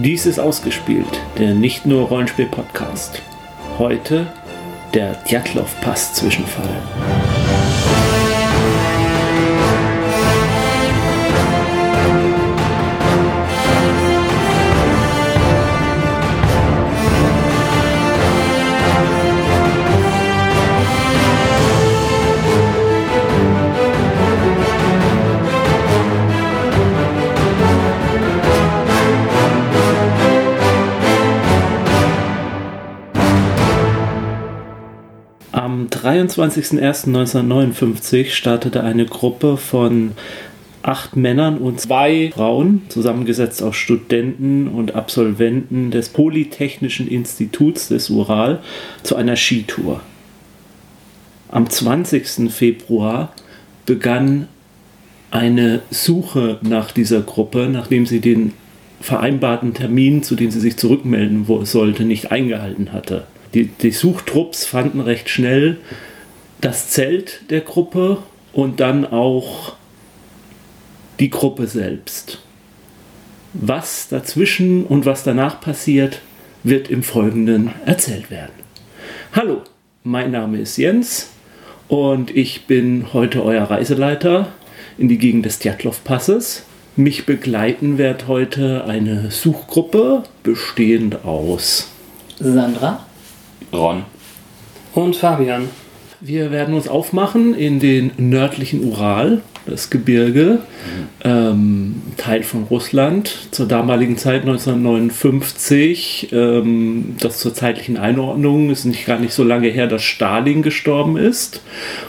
Dies ist ausgespielt, der nicht nur Rollenspiel-Podcast. Heute der Djatlov-Pass-Zwischenfall. 23.01.1959 startete eine Gruppe von acht Männern und zwei Frauen, zusammengesetzt aus Studenten und Absolventen des Polytechnischen Instituts des Ural, zu einer Skitour. Am 20. Februar begann eine Suche nach dieser Gruppe, nachdem sie den vereinbarten Termin, zu dem sie sich zurückmelden sollte, nicht eingehalten hatte. Die, die Suchtrupps fanden recht schnell das Zelt der Gruppe und dann auch die Gruppe selbst. Was dazwischen und was danach passiert, wird im Folgenden erzählt werden. Hallo, mein Name ist Jens und ich bin heute euer Reiseleiter in die Gegend des Djatlov-Passes. Mich begleiten wird heute eine Suchgruppe bestehend aus Sandra Ron. und Fabian. Wir werden uns aufmachen in den nördlichen Ural, das Gebirge, ähm, Teil von Russland, zur damaligen Zeit 1959. Ähm, das zur zeitlichen Einordnung ist nicht gar nicht so lange her, dass Stalin gestorben ist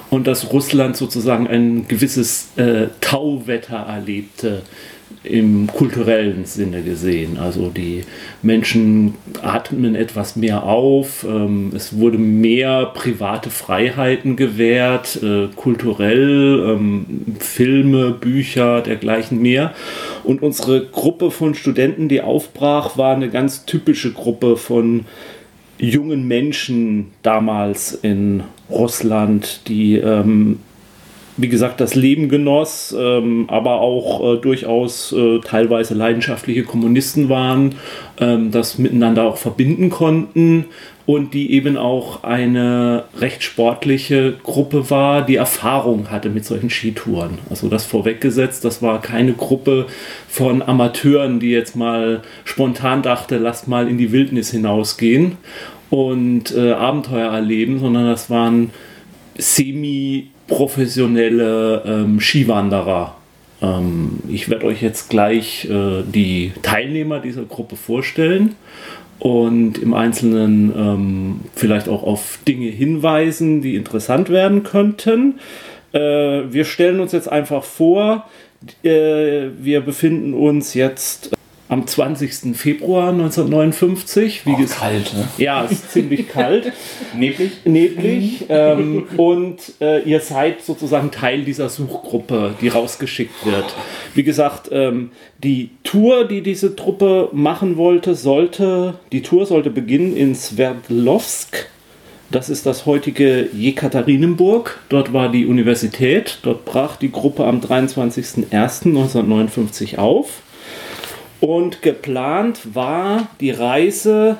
und dass Russland sozusagen ein gewisses äh, Tauwetter erlebte im kulturellen Sinne gesehen. Also die Menschen atmen etwas mehr auf, ähm, es wurde mehr private Freiheiten gewährt, äh, kulturell, ähm, Filme, Bücher, dergleichen mehr. Und unsere Gruppe von Studenten, die aufbrach, war eine ganz typische Gruppe von jungen Menschen damals in Russland, die ähm, wie gesagt, das Leben genoss, ähm, aber auch äh, durchaus äh, teilweise leidenschaftliche Kommunisten waren, ähm, das miteinander auch verbinden konnten und die eben auch eine recht sportliche Gruppe war, die Erfahrung hatte mit solchen Skitouren. Also das vorweggesetzt, das war keine Gruppe von Amateuren, die jetzt mal spontan dachte, lasst mal in die Wildnis hinausgehen und äh, Abenteuer erleben, sondern das waren semi professionelle ähm, Skiwanderer. Ähm, ich werde euch jetzt gleich äh, die Teilnehmer dieser Gruppe vorstellen und im Einzelnen ähm, vielleicht auch auf Dinge hinweisen, die interessant werden könnten. Äh, wir stellen uns jetzt einfach vor, äh, wir befinden uns jetzt am 20. Februar 1959. Wie Auch kalt, ne? Ja, es ist ziemlich kalt. Neblig? neblig ähm, und äh, ihr seid sozusagen Teil dieser Suchgruppe, die rausgeschickt wird. Wie gesagt, ähm, die Tour, die diese Truppe machen wollte, sollte, die Tour sollte beginnen in Sverdlovsk. Das ist das heutige Jekaterinenburg. Dort war die Universität. Dort brach die Gruppe am 23.01.1959 auf. Und geplant war die Reise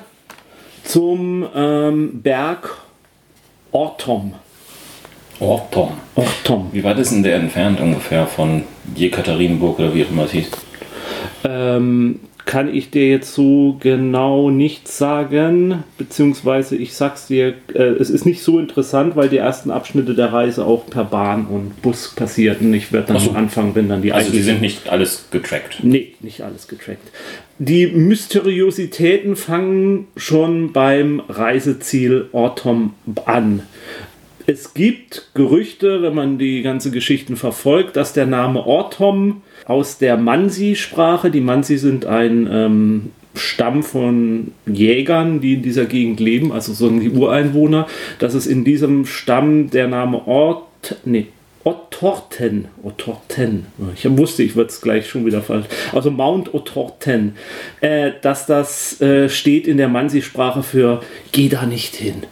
zum ähm, Berg Ortom. Orton. Ortom. Wie weit ist denn der entfernt ungefähr von Jekaterinburg oder wie auch immer es hieß? Ähm, kann ich dir jetzt so genau nicht sagen, beziehungsweise ich sag's dir, äh, es ist nicht so interessant, weil die ersten Abschnitte der Reise auch per Bahn und Bus passierten. Ich werde dann Ach so. anfangen, wenn dann die Also die sind nicht alles getrackt. Nee, nicht alles getrackt. Die Mysteriositäten fangen schon beim Reiseziel Ortom an. Es gibt Gerüchte, wenn man die ganze Geschichten verfolgt, dass der Name Ortom aus der Mansi-Sprache, die Mansi sind ein ähm, Stamm von Jägern, die in dieser Gegend leben, also so die Ureinwohner, dass es in diesem Stamm der Name Ort, nee, Ottorten, Ottorten, ich wusste, ich würde es gleich schon wieder falsch, also Mount Ottorten, äh, dass das äh, steht in der Mansi-Sprache für geh da nicht hin.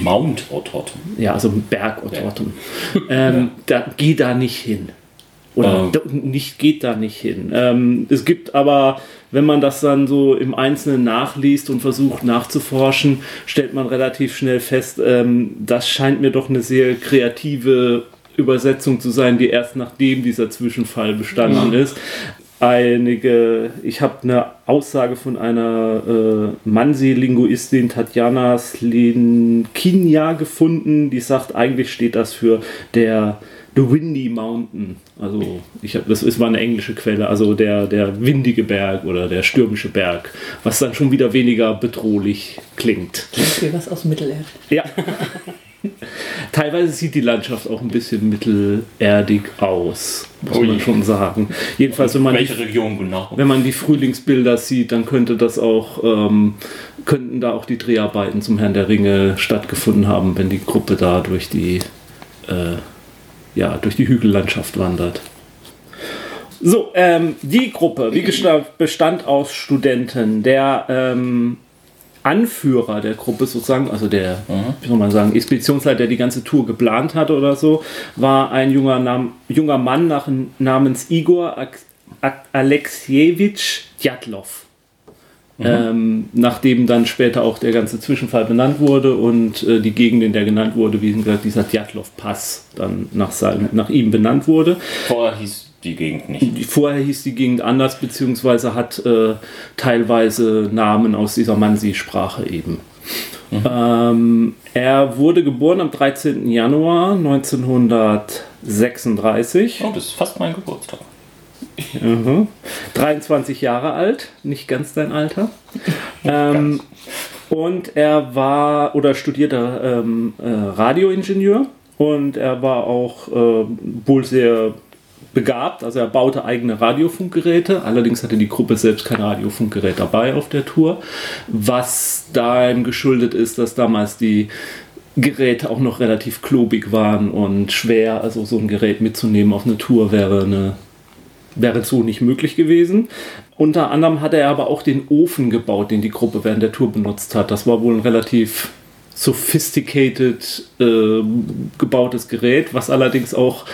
Mount Ottot. Ja, also Berg Ottorten. Ähm, da, geh da nicht hin. Oder nicht geht da nicht hin. Ähm, es gibt aber, wenn man das dann so im Einzelnen nachliest und versucht nachzuforschen, stellt man relativ schnell fest, ähm, das scheint mir doch eine sehr kreative Übersetzung zu sein, die erst nachdem dieser Zwischenfall bestanden Mhm. ist. Einige, ich habe eine Aussage von einer äh, Mansi-Linguistin Tatjana Slinkinja gefunden, die sagt, eigentlich steht das für der The Windy Mountain. Also ich hab, das ist mal eine englische Quelle, also der, der windige Berg oder der stürmische Berg, was dann schon wieder weniger bedrohlich klingt. Klingt wie was aus Mittelerde. Ja. Teilweise sieht die Landschaft auch ein bisschen mittelerdig aus, muss Ui. man schon sagen. Jedenfalls, wenn man, die, Welche Region genau? wenn man die Frühlingsbilder sieht, dann könnte das auch, ähm, könnten da auch die Dreharbeiten zum Herrn der Ringe stattgefunden haben, wenn die Gruppe da durch die, äh, ja, durch die Hügellandschaft wandert. So, ähm, die Gruppe, wie gesagt, bestand aus Studenten. Der ähm, Anführer der Gruppe sozusagen, also der, wie soll man sagen, Expeditionsleiter, der die ganze Tour geplant hatte oder so, war ein junger, Nam junger Mann nach, namens Igor Alexejewitsch Djatlov. Ähm, nachdem dann später auch der ganze Zwischenfall benannt wurde und äh, die Gegend, in der genannt wurde, wie gesagt, dieser Djatlov-Pass dann nach, seinem, nach ihm benannt wurde. Vorher hieß die Gegend nicht. Vorher hieß die Gegend anders, beziehungsweise hat äh, teilweise Namen aus dieser Mansi-Sprache eben. Ähm, er wurde geboren am 13. Januar 1936. Oh, das ist fast mein Geburtstag. Mhm. 23 Jahre alt, nicht ganz dein Alter. ähm, und er war oder studierte ähm, äh, Radioingenieur und er war auch äh, wohl sehr begabt, also er baute eigene Radiofunkgeräte, allerdings hatte die Gruppe selbst kein Radiofunkgerät dabei auf der Tour, was dahin geschuldet ist, dass damals die Geräte auch noch relativ klobig waren und schwer, also so ein Gerät mitzunehmen auf eine Tour wäre eine wäre so nicht möglich gewesen. Unter anderem hat er aber auch den Ofen gebaut, den die Gruppe während der Tour benutzt hat. Das war wohl ein relativ sophisticated äh, gebautes Gerät, was allerdings auch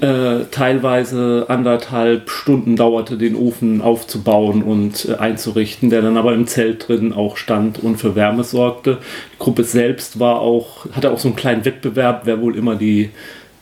äh, teilweise anderthalb Stunden dauerte, den Ofen aufzubauen und äh, einzurichten, der dann aber im Zelt drin auch stand und für Wärme sorgte. Die Gruppe selbst war auch, hatte auch so einen kleinen Wettbewerb, wer wohl immer die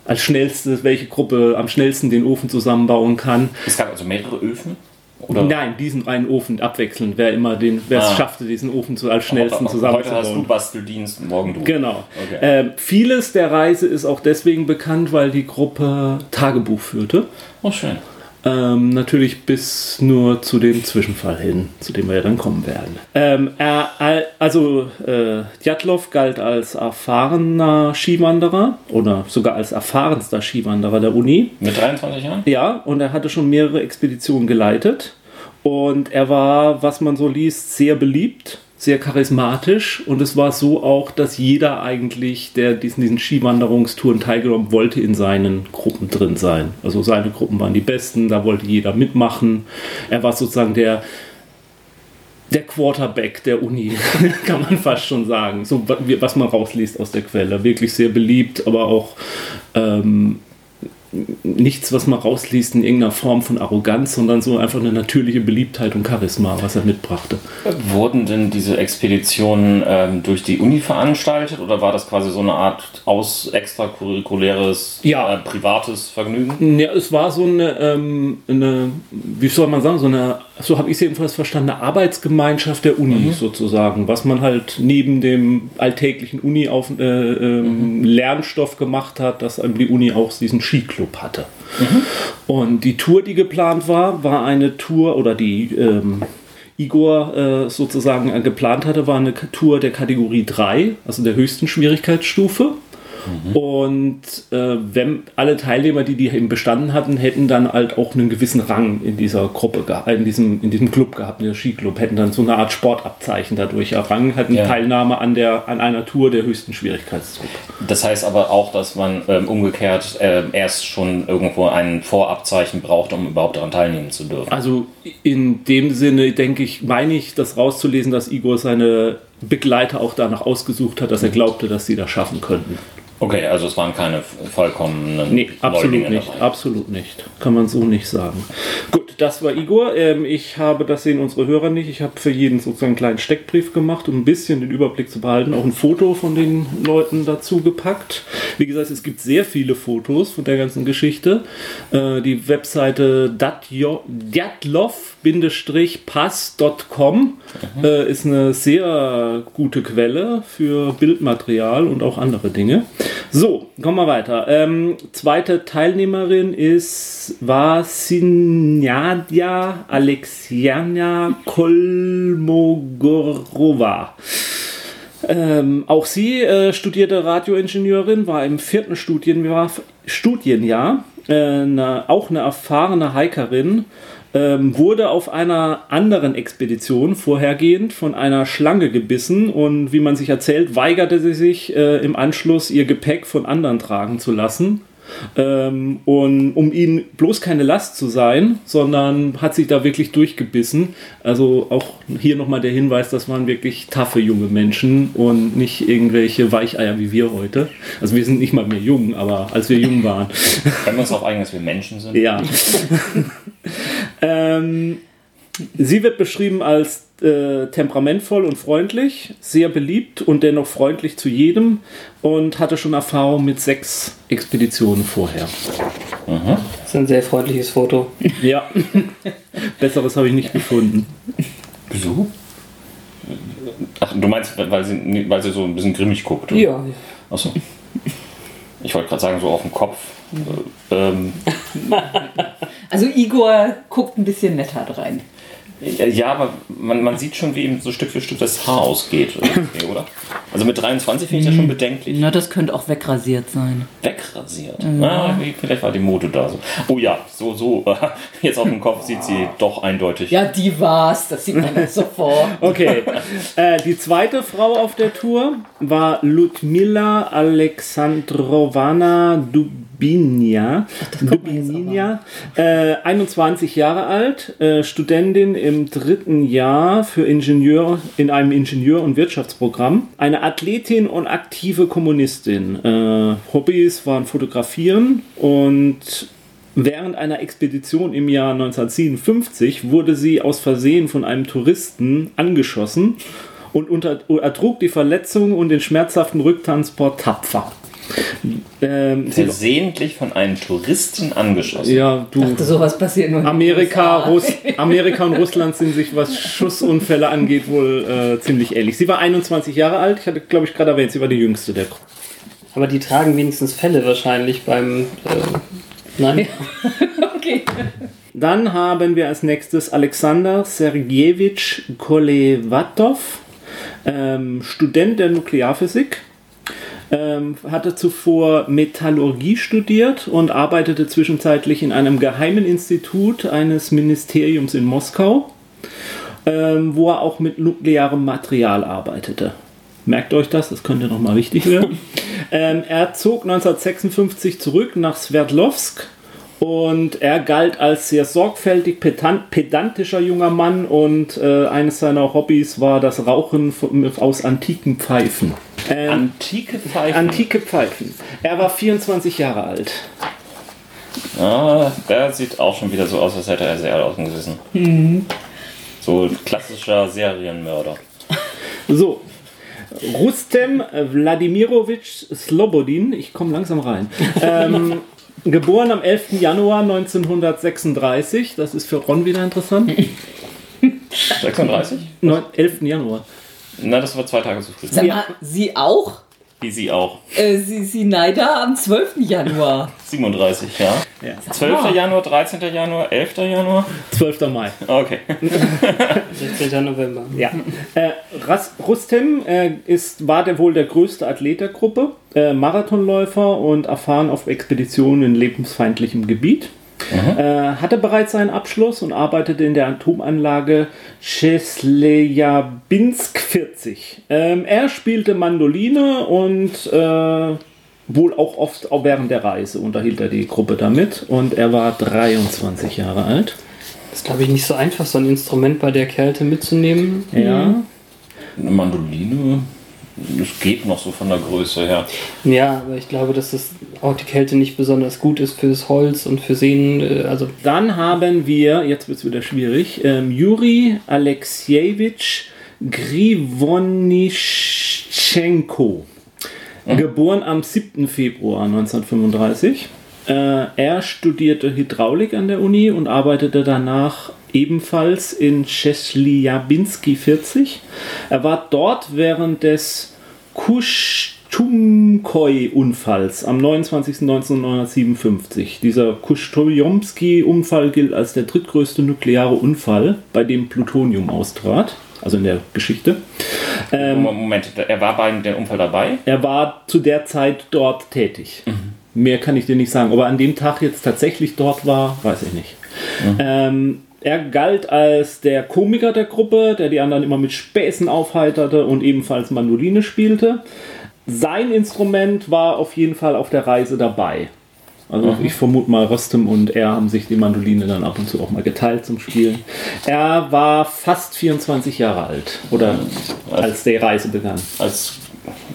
als schnellste, welche Gruppe am schnellsten den Ofen zusammenbauen kann. Es gab also mehrere Öfen? Oder? Nein, diesen einen Ofen abwechselnd, wer immer den, wer es Ah. schaffte, diesen Ofen zu, als schnellsten Heute hast du zusammenzubauen. Basteldienst, morgen du. Genau. Okay. Ähm, vieles der Reise ist auch deswegen bekannt, weil die Gruppe Tagebuch führte. Oh, schön. Ähm, natürlich bis nur zu dem Zwischenfall hin, zu dem wir ja dann kommen werden. Ähm, er, al- also äh, Djatlov galt als erfahrener Skiwanderer oder sogar als erfahrenster Skiwanderer der Uni. Mit 23 Jahren? Ja, und er hatte schon mehrere Expeditionen geleitet. Und er war, was man so liest, sehr beliebt, sehr charismatisch. Und es war so auch, dass jeder eigentlich, der diesen, diesen Skiwanderungstouren teilgenommen wollte, in seinen Gruppen drin sein. Also seine Gruppen waren die besten, da wollte jeder mitmachen. Er war sozusagen der, der Quarterback der Uni, kann man fast schon sagen. So was man rausliest aus der Quelle. Wirklich sehr beliebt, aber auch ähm, nichts, was man rausliest in irgendeiner Form von Arroganz, sondern so einfach eine natürliche Beliebtheit und Charisma, was er mitbrachte. Wurden denn diese Expeditionen ähm, durch die Uni veranstaltet oder war das quasi so eine Art aus extracurriculäres, Ja. äh, privates Vergnügen? Ja, es war so eine, ähm, eine wie soll man sagen, so eine, so habe ich es jedenfalls verstanden, eine Arbeitsgemeinschaft der Uni sozusagen, was man halt neben dem alltäglichen Uni auf, äh, ähm, Lernstoff gemacht hat, dass eben die Uni auch diesen Skiclub hatte. Und die Tour, die geplant war, war eine Tour oder die ähm, Igor äh, sozusagen äh, geplant hatte, war eine Tour der Kategorie 3, also der höchsten Schwierigkeitsstufe. Und äh, wenn alle Teilnehmer, die die eben bestanden hatten, hätten dann halt auch einen gewissen Rang in dieser Gruppe, in diesem, in diesem Club gehabt, in der Skiclub, hätten dann so eine Art Sportabzeichen dadurch errangen, hatten Ja. Teilnahme an, der, an einer Tour der höchsten Schwierigkeitsgruppe. Das heißt aber auch, dass man ähm, umgekehrt ähm, erst schon irgendwo ein Vorabzeichen braucht, um überhaupt daran teilnehmen zu dürfen. Also in dem Sinne, denke ich, meine ich, das rauszulesen, dass Igor seine Begleiter auch danach ausgesucht hat, dass er glaubte, dass sie das schaffen könnten. Okay, also es waren keine vollkommenen Nee, absolut nicht. dabei. Absolut nicht. Kann man so nicht sagen. Gut, das war Igor. Ähm, ich habe, das sehen unsere Hörer nicht, ich habe für jeden sozusagen einen kleinen Steckbrief gemacht, um ein bisschen den Überblick zu behalten. Auch ein Foto von den Leuten dazu gepackt. Wie gesagt, es gibt sehr viele Fotos von der ganzen Geschichte. Äh, die Webseite datjo- djatlov-pass.com äh, ist eine sehr gute Quelle für Bildmaterial und auch andere Dinge. So, kommen wir weiter. Ähm, zweite Teilnehmerin ist Vasinyadia Alexiana Kolmogorova. Ähm, auch sie äh, studierte Radioingenieurin, war im vierten Studienjahr, Studienjahr äh, eine, auch eine erfahrene Hikerin, ähm, wurde auf einer anderen Expedition vorhergehend von einer Schlange gebissen und wie man sich erzählt, weigerte sie sich äh, im Anschluss ihr Gepäck von anderen tragen zu lassen. Ähm, und um ihnen bloß keine Last zu sein, sondern hat sich da wirklich durchgebissen. Also auch hier nochmal der Hinweis, das waren wirklich taffe junge Menschen und nicht irgendwelche Weicheier wie wir heute. Also wir sind nicht mal mehr jung, aber als wir jung waren. Können wir uns darauf einigen, dass wir Menschen sind? Ja. ähm, sie wird beschrieben als äh, temperamentvoll und freundlich, sehr beliebt und dennoch freundlich zu jedem und hatte schon Erfahrung mit sechs Expeditionen vorher. Das ist ein sehr freundliches Foto. Ja, besseres habe ich nicht gefunden. Wieso? Ach, du meinst, weil sie, weil sie so ein bisschen grimmig guckt? oder? Ja, Achso. Ich wollte gerade sagen, so auf den Kopf. Äh, Ähm, Also Igor guckt ein bisschen netter rein. Ja, aber man, man sieht schon, wie ihm so Stück für Stück das Haar ausgeht, oder? Also mit 23 finde ich das schon bedenklich. Na, das könnte auch wegrasiert sein. Wegrasiert. Ah, wie- vielleicht war die Mode da so. Oh ja, so, so. Jetzt auf dem Kopf sieht sie doch eindeutig. Ja, die war's. Das sieht man jetzt sofort. Okay, äh, die zweite Frau auf der Tour war Ludmila Alexandrovana Dubinia. Dubinia äh, 21 Jahre alt, äh, Studentin im dritten Jahr für Ingenieur in einem Ingenieur- und Wirtschaftsprogramm. Eine Athletin und aktive Kommunistin. Äh, Hobbys waren Fotografieren und Während einer Expedition im Jahr 1957 wurde sie aus Versehen von einem Touristen angeschossen und unter, ertrug die Verletzung und den schmerzhaften Rücktransport tapfer. Ähm, Versehentlich von einem Touristen angeschossen. ja, du. dachte, sowas passiert nur Amerika. Russ, Amerika und Russland sind sich, was Schussunfälle angeht, wohl äh, ziemlich ähnlich. Sie war 21 Jahre alt, ich hatte, glaube ich, gerade erwähnt, sie war die jüngste der Gruppe. aber die tragen wenigstens Fälle wahrscheinlich beim. Äh, nein? Okay. Dann haben wir als nächstes Alexander Sergejewitsch Kolevatov, ähm, Student der Nuklearphysik. Ähm, hatte zuvor Metallurgie studiert und arbeitete zwischenzeitlich in einem geheimen Institut eines Ministeriums in Moskau, ähm, wo er auch mit nuklearem Material arbeitete. Merkt euch das, das könnte nochmal wichtig werden. ähm, er zog 1956 zurück nach Sverdlovsk und er galt als sehr sorgfältig, pedan- pedantischer junger Mann und äh, eines seiner Hobbys war das Rauchen von, aus antiken Pfeifen. Ähm, Antike Pfeifen. antike Pfeifen. Er war 24 Jahre alt. Ah, der sieht auch schon wieder so aus, als hätte er sehr außen gesessen. Mhm. So ein klassischer Serienmörder. So. Rustem Wladimirovich Slobodin, ich komme langsam rein. Ähm, geboren am 11. Januar 1936, das ist für Ron wieder interessant. 36? Neun- 11. Januar. Na, das war zwei Tage zu früh. Sag mal, Sie auch? Wie sie auch. Äh, Sie, Sie Neider am 12. Januar. 37, ja. Ja. 12. Januar, 13. Januar, 11. Januar. 12. Mai. Okay. 16. November. Ja. Äh, Ras Rustem äh, ist, war der wohl der größte Athlet der Gruppe, äh, Marathonläufer und erfahren auf Expeditionen in lebensfeindlichem Gebiet. Äh, hatte bereits seinen Abschluss und arbeitete in der Atomanlage Cheslejabinsk 40. Ähm, er spielte Mandoline und äh, wohl auch oft auch während der Reise unterhielt er die Gruppe damit und er war 23 Jahre alt. Das ist, glaube ich, nicht so einfach, so ein Instrument bei der Kälte mitzunehmen. Ja. Eine Mandoline, das geht noch so von der Größe her. Ja, aber ich glaube, dass das auch die Kälte nicht besonders gut ist fürs Holz und für Sehnen. äh, Also Dann haben wir, jetzt wird es wieder schwierig, ähm, Juri Alexejewitsch Grivonischenko. Geboren am 7. Februar 1935. Äh, er studierte Hydraulik an der Uni und arbeitete danach ebenfalls in Czeschliabinski 40. Er war dort während des Kushtumkoi-Unfalls am 29.1957. Dieser Kushtomski-Unfall gilt als der drittgrößte nukleare Unfall, bei dem Plutonium austrat, also in der Geschichte. Ähm, Moment, er war bei dem Unfall dabei? er war zu der Zeit dort tätig. Mehr kann ich dir nicht sagen. Ob er an dem Tag jetzt tatsächlich dort war, weiß ich nicht. Ähm, er galt als der Komiker der Gruppe, der die anderen immer mit Späßen aufheiterte und ebenfalls Mandoline spielte. Sein Instrument war auf jeden Fall auf der Reise dabei. Also ich vermute mal, Rostem und er haben sich die Mandoline dann ab und zu auch mal geteilt zum Spielen. Er war fast 24 Jahre alt, oder als die Reise begann. Als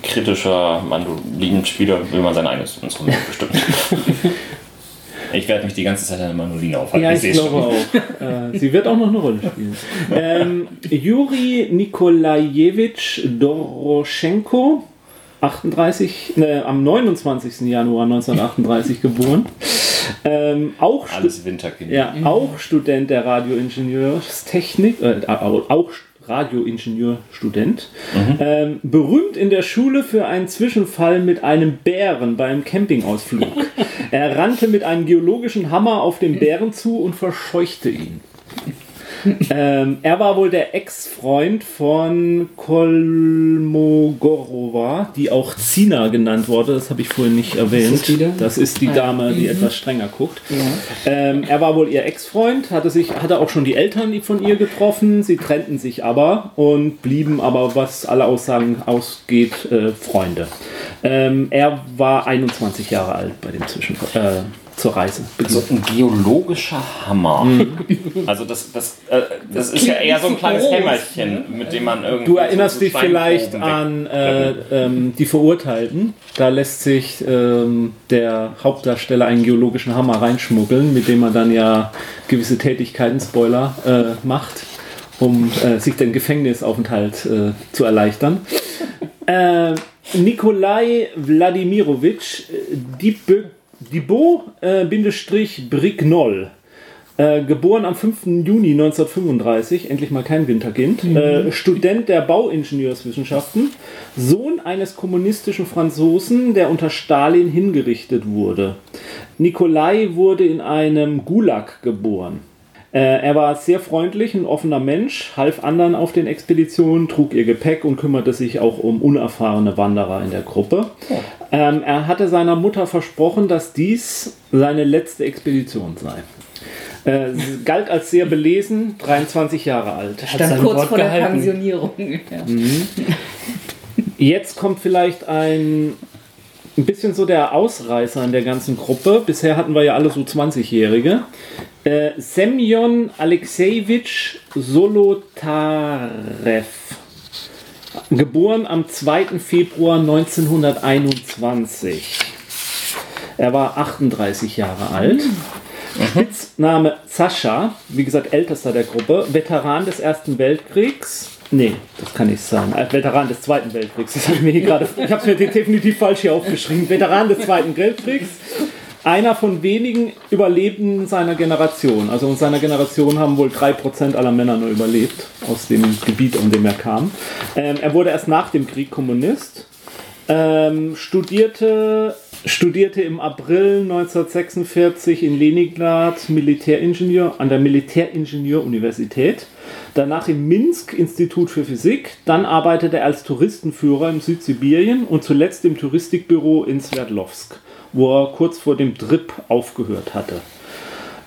kritischer Mandolinenspieler will man sein eigenes Instrument bestimmen. ich werde mich die ganze Zeit an der Mandoline aufhalten. Ja, ich seh's glaube auch. Äh, sie wird auch noch eine Rolle spielen. Ähm, Juri Nikolajewitsch Doroschenko, 38, ne, am 29. Januar 1938 geboren. Ähm, auch, Alles Winterkind. ja, auch Student der Radioingenieurstechnik, äh, auch Radioingenieurstudent. Ähm, berühmt in der Schule für einen Zwischenfall mit einem Bären beim Campingausflug. er rannte mit einem geologischen Hammer auf den Bären zu und verscheuchte ihn. ähm, er war wohl der Ex-Freund von Kolmogorova, die auch Zina genannt wurde. Das habe ich vorhin nicht erwähnt. das die da? Das ist die Dame, die etwas strenger guckt. Ja. Ähm, er war wohl ihr Ex-Freund, hatte, sich, hatte auch schon die Eltern von ihr getroffen. Sie trennten sich aber und blieben aber, was alle Aussagen ausgeht, äh, Freunde. Ähm, er war 21 Jahre alt bei dem Zwischen äh, zur Reise. So ein geologischer Hammer. Also das, das, äh, das, ist ja eher so ein kleines groß, Hämmerchen, mit dem man irgendwie. Du erinnerst so dich vielleicht an äh, ähm, die Verurteilten. Da lässt sich ähm, der Hauptdarsteller einen geologischen Hammer reinschmuggeln, mit dem er dann ja gewisse Tätigkeiten, Spoiler, äh, macht, um äh, sich den Gefängnisaufenthalt äh, zu erleichtern. Äh, Nikolai Wladimirovich Dibe- Dibo-Brignol. Äh, geboren am 5. Juni 1935, endlich mal kein Winterkind, äh, Student der Bauingenieurswissenschaften, Sohn eines kommunistischen Franzosen, der unter Stalin hingerichtet wurde. Nikolai wurde in einem Gulag geboren. Äh, er war sehr freundlich, ein offener Mensch, half anderen auf den Expeditionen, trug ihr Gepäck und kümmerte sich auch um unerfahrene Wanderer in der Gruppe. Ähm, er hatte seiner Mutter versprochen, dass dies seine letzte Expedition sei. Äh, galt als sehr belesen, 23 Jahre alt. Hat Stand kurz Wort vor der gehalten. Pensionierung. Ja. Jetzt kommt vielleicht ein, ein bisschen so der Ausreißer in der ganzen Gruppe. Bisher hatten wir ja alle so 20-Jährige. Äh, Semyon Alexejewitsch Solotarev. Geboren am 2. Februar 1921. Er war 38 Jahre alt. Spitzname Sascha, wie gesagt, ältester der Gruppe, Veteran des Ersten Weltkriegs. Nee, das kann nicht sein. Als Veteran des Zweiten Weltkriegs. Das hab ich mir hier gerade. Ich habe es mir definitiv falsch hier aufgeschrieben. Veteran des Zweiten Weltkriegs. Einer von wenigen Überlebenden seiner Generation. Also in seiner Generation haben wohl 3% aller Männer nur überlebt aus dem Gebiet, um dem er kam. Ähm, er wurde erst nach dem Krieg Kommunist. Ähm, studierte, studierte im April 1946 in Leningrad Militäringenieur an der Militäringenieuruniversität. Danach im Minsk Institut für Physik. Dann arbeitete er als Touristenführer im Südsibirien und zuletzt im Touristikbüro in Sverdlovsk, wo er kurz vor dem Trip aufgehört hatte.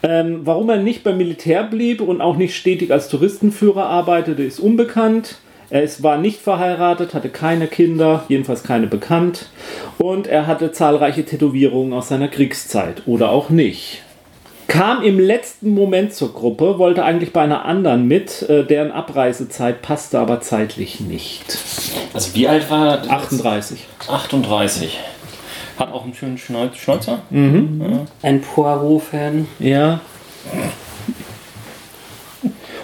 Ähm, warum er nicht beim Militär blieb und auch nicht stetig als Touristenführer arbeitete, ist unbekannt. Er ist, war nicht verheiratet, hatte keine Kinder, jedenfalls keine bekannt. Und er hatte zahlreiche Tätowierungen aus seiner Kriegszeit oder auch nicht. kam im letzten Moment zur Gruppe, wollte eigentlich bei einer anderen mit, äh, deren Abreisezeit passte aber zeitlich nicht. Also wie alt war er? 38. 38. Hat auch einen schönen Schnäuzer. Ein Poirot-Fan. Ja.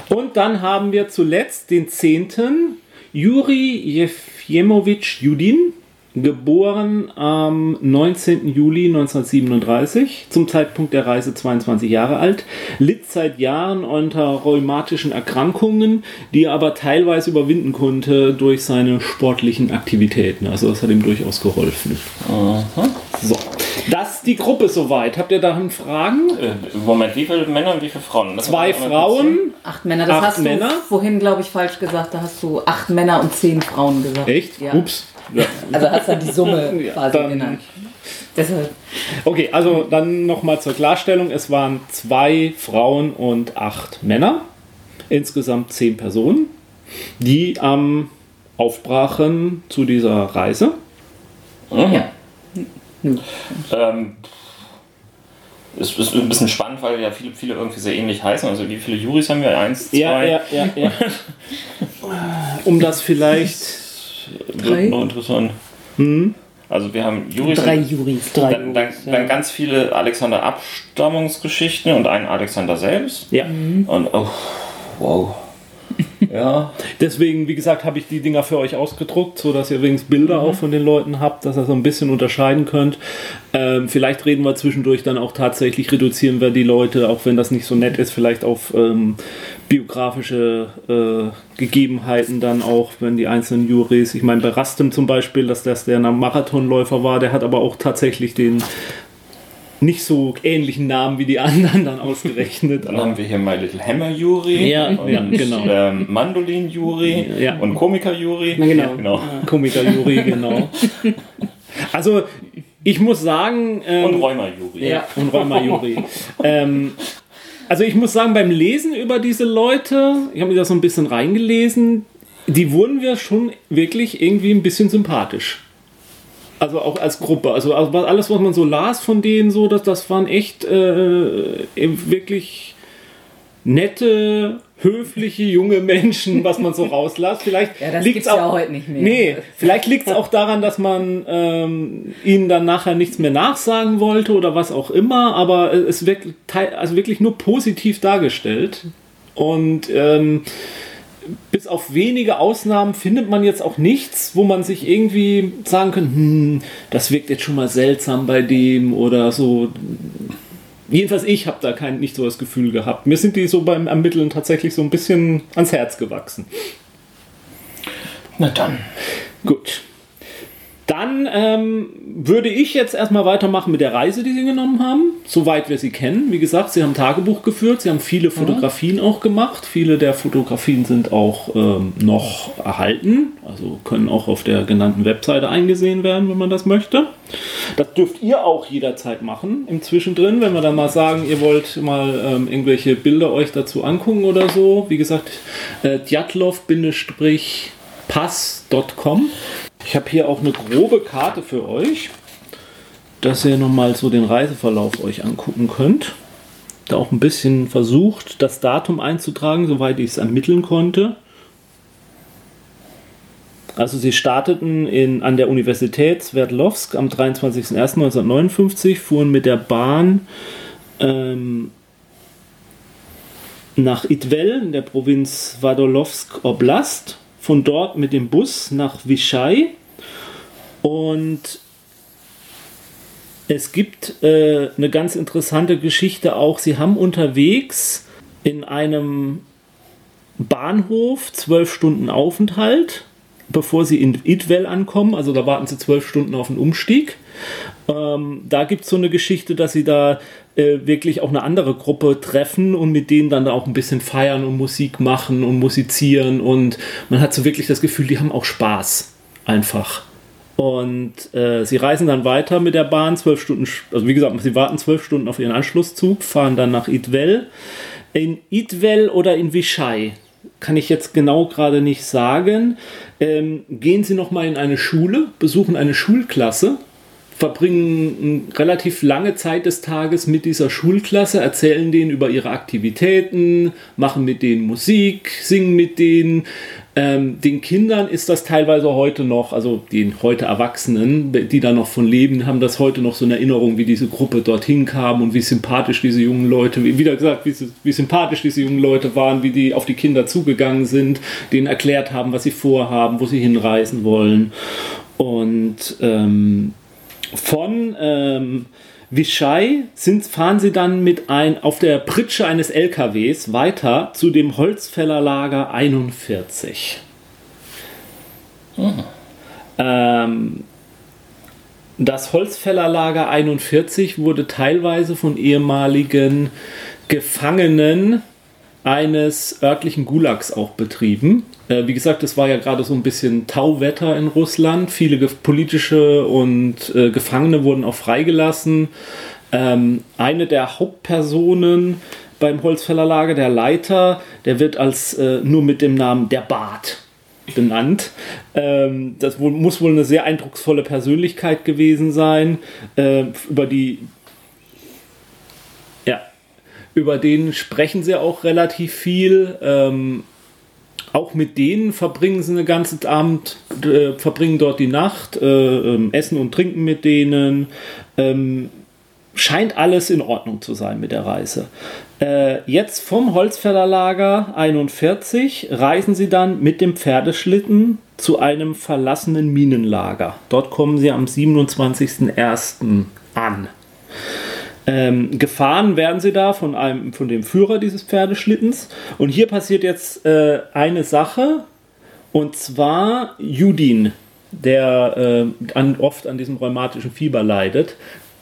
Und dann haben wir zuletzt den 10. Juri Jefimowitsch Judin, geboren am 19. Juli 1937, zum Zeitpunkt der Reise 22 Jahre alt, litt seit Jahren unter rheumatischen Erkrankungen, die er aber teilweise überwinden konnte durch seine sportlichen Aktivitäten. Also das hat ihm durchaus geholfen. So, das ist die Gruppe soweit. Habt ihr da Fragen? Äh, Moment, wie viele Männer und wie viele Frauen? Das Zwei Frauen. Acht Männer, das Acht hast Männer? du vorhin, glaube ich, falsch gesagt. Da hast du acht Männer und zehn Frauen gesagt. Echt? Ja. Ups. Ja. Also hast du die Summe Ja, quasi dann- genannt. Deshalb. Okay, also dann nochmal zur Klarstellung. Es waren zwei Frauen und acht Männer. Insgesamt zehn Personen, die am aufbrachen zu dieser Reise. Ja. Ähm, es ist ein bisschen spannend, weil ja viele, viele irgendwie sehr ähnlich heißen. Also wie viele Juris haben wir? Eins, zwei? Ja, ja, ja, ja. Um das vielleicht. Wird Drei. noch interessant. Also wir haben Juris. Drei Juris. Drei Dann, dann, Juris, ja. dann ganz viele Alexander-Abstammungsgeschichten und einen Alexander selbst. Ja. Und oh, wow. Ja. Deswegen, wie gesagt, habe ich die Dinger für euch ausgedruckt, sodass ihr wenigstens Bilder auch von den Leuten habt, dass ihr so ein bisschen unterscheiden könnt. Ähm, vielleicht reden wir zwischendurch dann auch tatsächlich, reduzieren wir die Leute, auch wenn das nicht so nett ist, vielleicht auf ähm, biografische äh, Gegebenheiten dann auch, wenn die einzelnen Juries, ich meine bei Rastem zum Beispiel, dass das der Marathonläufer war, der hat aber auch tatsächlich den nicht so ähnlichen Namen wie die anderen dann ausgerechnet. Dann haben wir hier My Little Hammer Juri. Ja, und, ja, genau. Ähm, Mandolin Juri Ja. und Komiker Juri. Na genau. genau. Komiker-Jury, genau. Also, ich muss sagen. Ähm, Und Rheuma Juri. Ja, und Rheuma-Jury. ähm, also, ich muss sagen, beim Lesen über diese Leute, ich habe mir da so ein bisschen reingelesen, die wurden wir schon wirklich irgendwie ein bisschen sympathisch. Also auch als Gruppe. Also also alles, was man so las von denen, so, das, das waren echt äh, wirklich nette, höfliche, junge Menschen, was man so rauslas. Vielleicht Ja, das liegt's gibt's ja heute nicht mehr. Nee, vielleicht liegt es auch daran, dass man ähm, ihnen dann nachher nichts mehr nachsagen wollte oder was auch immer, aber es wird also wirklich nur positiv dargestellt. Und ähm, bis auf wenige Ausnahmen findet man jetzt auch nichts, wo man sich irgendwie sagen kann, hm, das wirkt jetzt schon mal seltsam bei dem oder so. Jedenfalls ich habe da kein, nicht so das Gefühl gehabt. Mir sind die so beim Ermitteln tatsächlich so ein bisschen ans Herz gewachsen. Na dann. Gut. Dann ähm, würde ich jetzt erstmal weitermachen mit der Reise, die Sie genommen haben, soweit wir sie kennen. Wie gesagt, Sie haben Tagebuch geführt, Sie haben viele Fotografien auch gemacht. Viele der Fotografien sind auch ähm, noch erhalten, also können auch auf der genannten Webseite eingesehen werden, wenn man das möchte. Das dürft ihr auch jederzeit machen, im Zwischendrin, wenn wir dann mal sagen, ihr wollt mal ähm, irgendwelche Bilder euch dazu angucken oder so. Wie gesagt, äh, djatlov-pass.com. Ich habe hier auch eine grobe Karte für euch, dass ihr nochmal so den Reiseverlauf euch angucken könnt. Da auch ein bisschen versucht, das Datum einzutragen, soweit ich es ermitteln konnte. Also sie starteten in, an der Universität Sverdlovsk am 23.01.1959, fuhren mit der Bahn ähm, nach Itvel in der Provinz Svadolovsk Oblast, von dort mit dem Bus nach Vichai und es gibt äh, eine ganz interessante Geschichte auch. Sie haben unterwegs in einem Bahnhof zwölf Stunden Aufenthalt, bevor sie in Idvel ankommen. Also da warten sie zwölf Stunden auf den Umstieg. Ähm, da gibt es so eine Geschichte, dass sie da äh, wirklich auch eine andere Gruppe treffen und mit denen dann da auch ein bisschen feiern und Musik machen und musizieren. Und man hat so wirklich das Gefühl, die haben auch Spaß. Einfach. Und äh, sie reisen dann weiter mit der Bahn, zwölf Stunden, also wie gesagt, sie warten zwölf Stunden auf ihren Anschlusszug, fahren dann nach Idvel. In Idvel oder in Vichai, kann ich jetzt genau gerade nicht sagen, ähm, gehen sie nochmal in eine Schule, besuchen eine Schulklasse verbringen eine relativ lange Zeit des Tages mit dieser Schulklasse, erzählen denen über ihre Aktivitäten, machen mit denen Musik, singen mit denen. Ähm, den Kindern ist das teilweise heute noch, also den heute Erwachsenen, die da noch von leben, haben das heute noch so eine Erinnerung, wie diese Gruppe dorthin kam und wie sympathisch diese jungen Leute, wie wieder gesagt, wie, wie sympathisch diese jungen Leute waren, wie die auf die Kinder zugegangen sind, denen erklärt haben, was sie vorhaben, wo sie hinreisen wollen. Und ähm, von ähm, Vichai sind, fahren sie dann mit ein, auf der Pritsche eines LKWs weiter zu dem Holzfällerlager 41. Ähm, das Holzfällerlager 41 wurde teilweise von ehemaligen Gefangenen eines örtlichen Gulags auch betrieben. Äh, wie gesagt, es war ja gerade so ein bisschen Tauwetter in Russland. Viele politische und äh, Gefangene wurden auch freigelassen. Ähm, eine der Hauptpersonen beim Holzfällerlager, der Leiter, der wird als äh, nur mit dem Namen der Bart benannt. Ähm, das wohl, muss wohl eine sehr eindrucksvolle Persönlichkeit gewesen sein, äh, über die über den sprechen sie auch relativ viel. Ähm, auch mit denen verbringen sie eine ganze Abend, äh, verbringen dort die Nacht, äh, äh, essen und trinken mit denen. Ähm, scheint alles in Ordnung zu sein mit der Reise. Äh, jetzt vom Holzfällerlager 41 reisen sie dann mit dem Pferdeschlitten zu einem verlassenen Minenlager. Dort kommen sie am 27.01. an. Ähm, gefahren werden sie da von, einem, von dem Führer dieses Pferdeschlittens. Und hier passiert jetzt äh, eine Sache, und zwar Judin, der äh, an, oft an diesem rheumatischen Fieber leidet,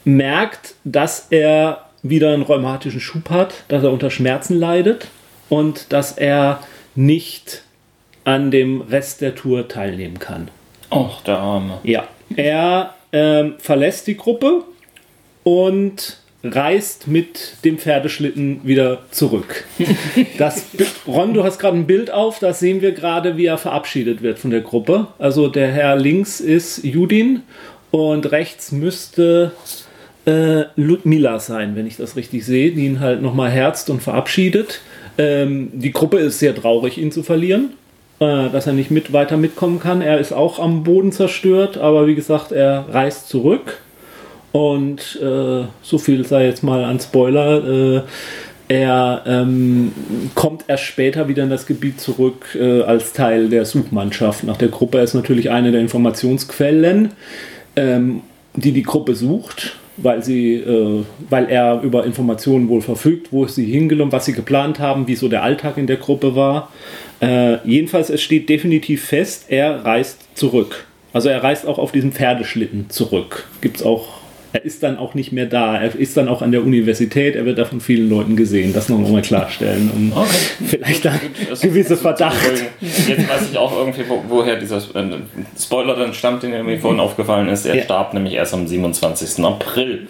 merkt, dass er wieder einen rheumatischen Schub hat, dass er unter Schmerzen leidet und dass er nicht an dem Rest der Tour teilnehmen kann. Och, der Arme. Ja, er ähm, verlässt die Gruppe und reist mit dem Pferdeschlitten wieder zurück. Das, Ron, du hast gerade ein Bild auf, da sehen wir gerade, wie er verabschiedet wird von der Gruppe. Also der Herr links ist Judin und rechts müsste äh, Ludmila sein, wenn ich das richtig sehe, die ihn halt nochmal herzt und verabschiedet. Ähm, die Gruppe ist sehr traurig, ihn zu verlieren, äh, dass er nicht mit weiter mitkommen kann. Er ist auch am Boden zerstört, aber wie gesagt, er reist zurück und äh, so viel sei jetzt mal an Spoiler. Äh, er ähm, kommt erst später wieder in das Gebiet zurück äh, als Teil der Suchmannschaft. Nach der Gruppe ist natürlich eine der Informationsquellen, ähm, die die Gruppe sucht, weil, sie, äh, weil er über Informationen wohl verfügt, wo sie hingelungen, was sie geplant haben, wie so der Alltag in der Gruppe war. Äh, jedenfalls, es steht definitiv fest, er reist zurück. Also er reist auch auf diesem Pferdeschlitten zurück. Gibt es auch er ist dann auch nicht mehr da. Er ist dann auch an der Universität. Er wird da von vielen Leuten gesehen. Das noch mal klarstellen. Um okay. vielleicht da gewisse Verdacht. Jetzt weiß ich auch irgendwie, wo, woher dieser äh, Spoiler dann stammt, den mir vorhin aufgefallen ist. Er ja. starb nämlich erst am 27. April.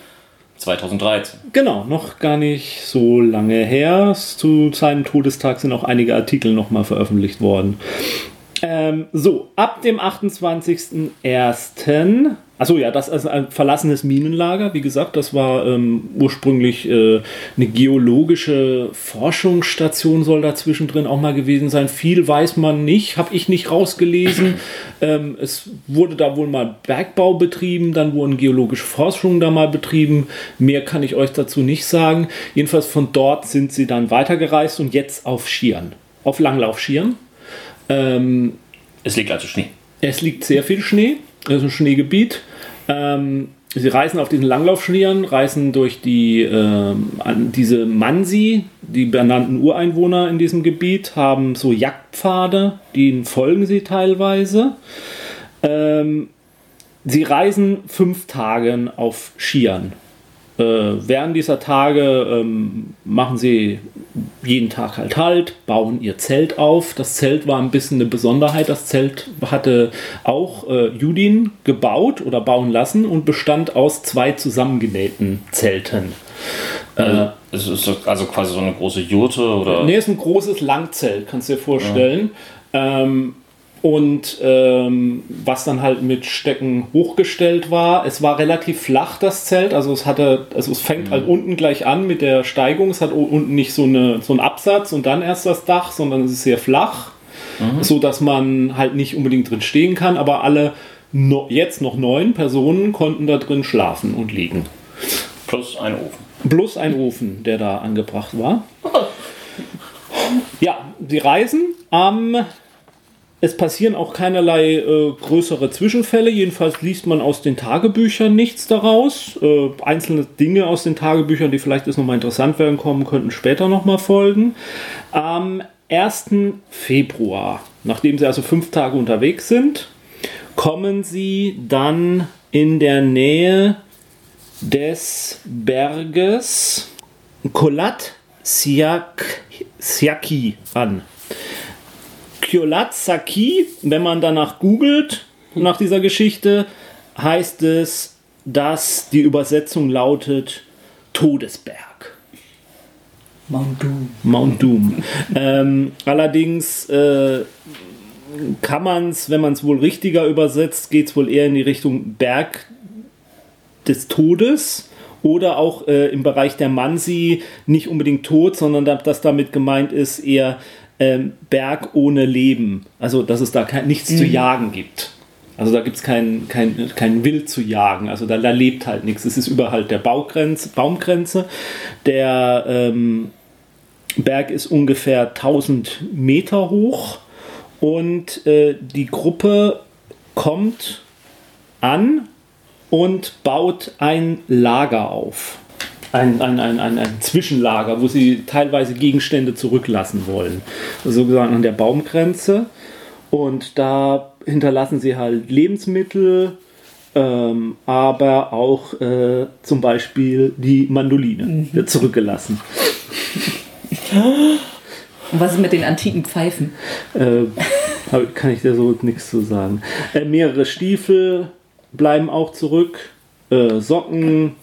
2013. Genau, noch gar nicht so lange her. Zu seinem Todestag sind auch einige Artikel nochmal veröffentlicht worden. Ähm, so, ab dem 28.01. Achso, ja, das ist ein verlassenes Minenlager. Wie gesagt, das war ähm, ursprünglich äh, eine geologische Forschungsstation, soll da zwischendrin auch mal gewesen sein. Viel weiß man nicht, habe ich nicht rausgelesen. ähm, es wurde da wohl mal Bergbau betrieben, dann wurden geologische Forschungen da mal betrieben. Mehr kann ich euch dazu nicht sagen. Jedenfalls von dort sind sie dann weitergereist und jetzt auf Skiern, auf Langlaufskiern. Ähm, es liegt also Schnee. Es liegt sehr viel Schnee, also ein Schneegebiet. Ähm, sie reisen auf diesen Langlaufschneern, reisen durch die, äh, diese Mansi, die benannten Ureinwohner in diesem Gebiet, haben so Jagdpfade, denen folgen sie teilweise. Ähm, sie reisen fünf Tage auf Skiern. Äh, während dieser Tage ähm, machen sie jeden Tag halt Halt, bauen ihr Zelt auf. Das Zelt war ein bisschen eine Besonderheit. Das Zelt hatte auch äh, Judin gebaut oder bauen lassen und bestand aus zwei zusammengenähten Zelten. Also, äh, es ist also quasi so eine große Jurte oder? Nee, es ist ein großes Langzelt, kannst du dir vorstellen. Ja. Ähm, und ähm, was dann halt mit Stecken hochgestellt war. Es war relativ flach, das Zelt. Also es hatte, also es fängt halt unten gleich an mit der Steigung. Es hat unten nicht so, eine, so einen Absatz und dann erst das Dach, sondern es ist sehr flach. So dass man halt nicht unbedingt drin stehen kann, aber alle no, jetzt noch neun Personen konnten da drin schlafen und liegen. Plus ein Ofen. Plus ein Ofen, der da angebracht war. Ja, sie reisen. Ähm, es passieren auch keinerlei äh, größere Zwischenfälle. Jedenfalls liest man aus den Tagebüchern nichts daraus. Äh, einzelne Dinge aus den Tagebüchern, die vielleicht jetzt nochmal interessant werden kommen, könnten später nochmal folgen. Am 1. Februar, nachdem sie also fünf Tage unterwegs sind, kommen sie dann in der Nähe des Berges Kolat Siak, Siaki an. Kyolat Saki, wenn man danach googelt, nach dieser Geschichte, heißt es, dass die Übersetzung lautet Todesberg. Mount Doom. Mount Doom. ähm, allerdings äh, kann man es, wenn man es wohl richtiger übersetzt, geht es wohl eher in die Richtung Berg des Todes oder auch äh, im Bereich der Mansi nicht unbedingt Tod, sondern da, dass damit gemeint ist eher ähm, Berg ohne Leben. Also dass es da kein, nichts zu jagen gibt. Also da gibt es kein, kein, kein Wild zu jagen. Also da, da lebt halt nichts. Es ist überhalb der Baugrenze, Baumgrenze. Der ähm, Berg ist ungefähr 1000 Meter hoch und äh, die Gruppe kommt an und baut ein Lager auf. Ein, ein, ein, ein, ein Zwischenlager, wo sie teilweise Gegenstände zurücklassen wollen. Sozusagen an der Baumgrenze. Und da hinterlassen sie halt Lebensmittel, ähm, aber auch äh, zum Beispiel die Mandoline wird zurückgelassen. Und was ist mit den antiken Pfeifen? Äh, kann ich da so nichts zu sagen. Äh, mehrere Stiefel bleiben auch zurück. Äh, Socken,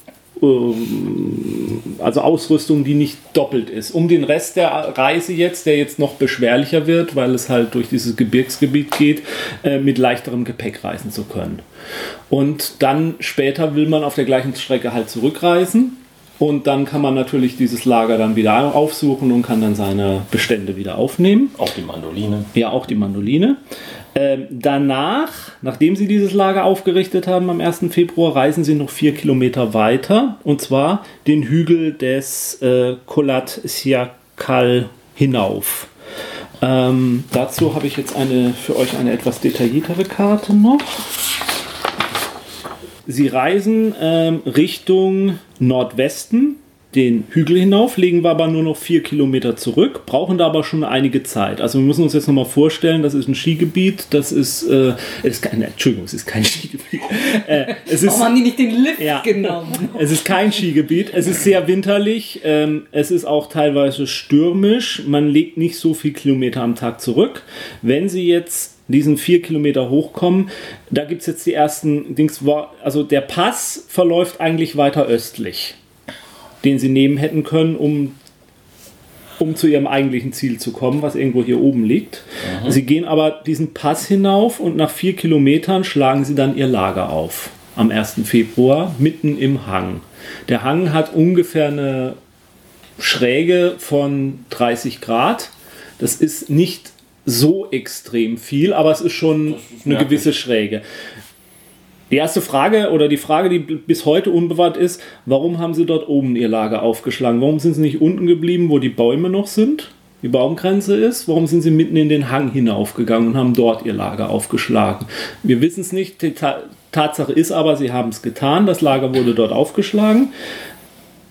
also Ausrüstung, die nicht doppelt ist. Um den Rest der Reise jetzt, der jetzt noch beschwerlicher wird, weil es halt durch dieses Gebirgsgebiet geht, äh, mit leichterem Gepäck reisen zu können. Und dann später will man auf der gleichen Strecke halt zurückreisen. Und dann kann man natürlich dieses Lager dann wieder aufsuchen und kann dann seine Bestände wieder aufnehmen. Auch die Mandoline. Ja, auch die Mandoline. Ähm, danach, nachdem sie dieses Lager aufgerichtet haben am 1. Februar, reisen sie noch vier Kilometer weiter und zwar den Hügel des äh, Kolat Siakal hinauf. Ähm, dazu habe ich jetzt eine für euch eine etwas detailliertere Karte noch. Sie reisen ähm, Richtung Nordwesten, den Hügel hinauf, legen wir aber nur noch vier Kilometer zurück, brauchen da aber schon einige Zeit. Also wir müssen uns jetzt nochmal vorstellen, das ist ein Skigebiet, das ist, äh, es ist kein, Entschuldigung, es ist kein Skigebiet. äh, es ist, Warum haben die nicht den Lift Ja. genommen? es ist kein Skigebiet, es ist sehr winterlich, ähm, es ist auch teilweise stürmisch, man legt nicht so viel Kilometer am Tag zurück. Wenn Sie jetzt diesen vier Kilometer hochkommen, da gibt es jetzt die ersten Dings, also der Pass verläuft eigentlich weiter östlich, den Sie nehmen hätten können, um um zu ihrem eigentlichen Ziel zu kommen, was irgendwo hier oben liegt. Sie gehen aber diesen Pass hinauf und nach vier Kilometern schlagen sie dann ihr Lager auf. Am 1. Februar, mitten im Hang. Der Hang hat ungefähr eine Schräge von 30 Grad. Das ist nicht so extrem viel, aber es ist schon ist eine gewisse Schräge. Die erste Frage oder die Frage, die bis heute unbewahrt ist, warum haben sie dort oben ihr Lager aufgeschlagen? Warum sind sie nicht unten geblieben, wo die Bäume noch sind, die Baumgrenze ist? Warum sind sie mitten in den Hang hinaufgegangen und haben dort ihr Lager aufgeschlagen? Wir wissen es nicht. Tatsache ist aber, sie haben es getan. Das Lager wurde dort aufgeschlagen.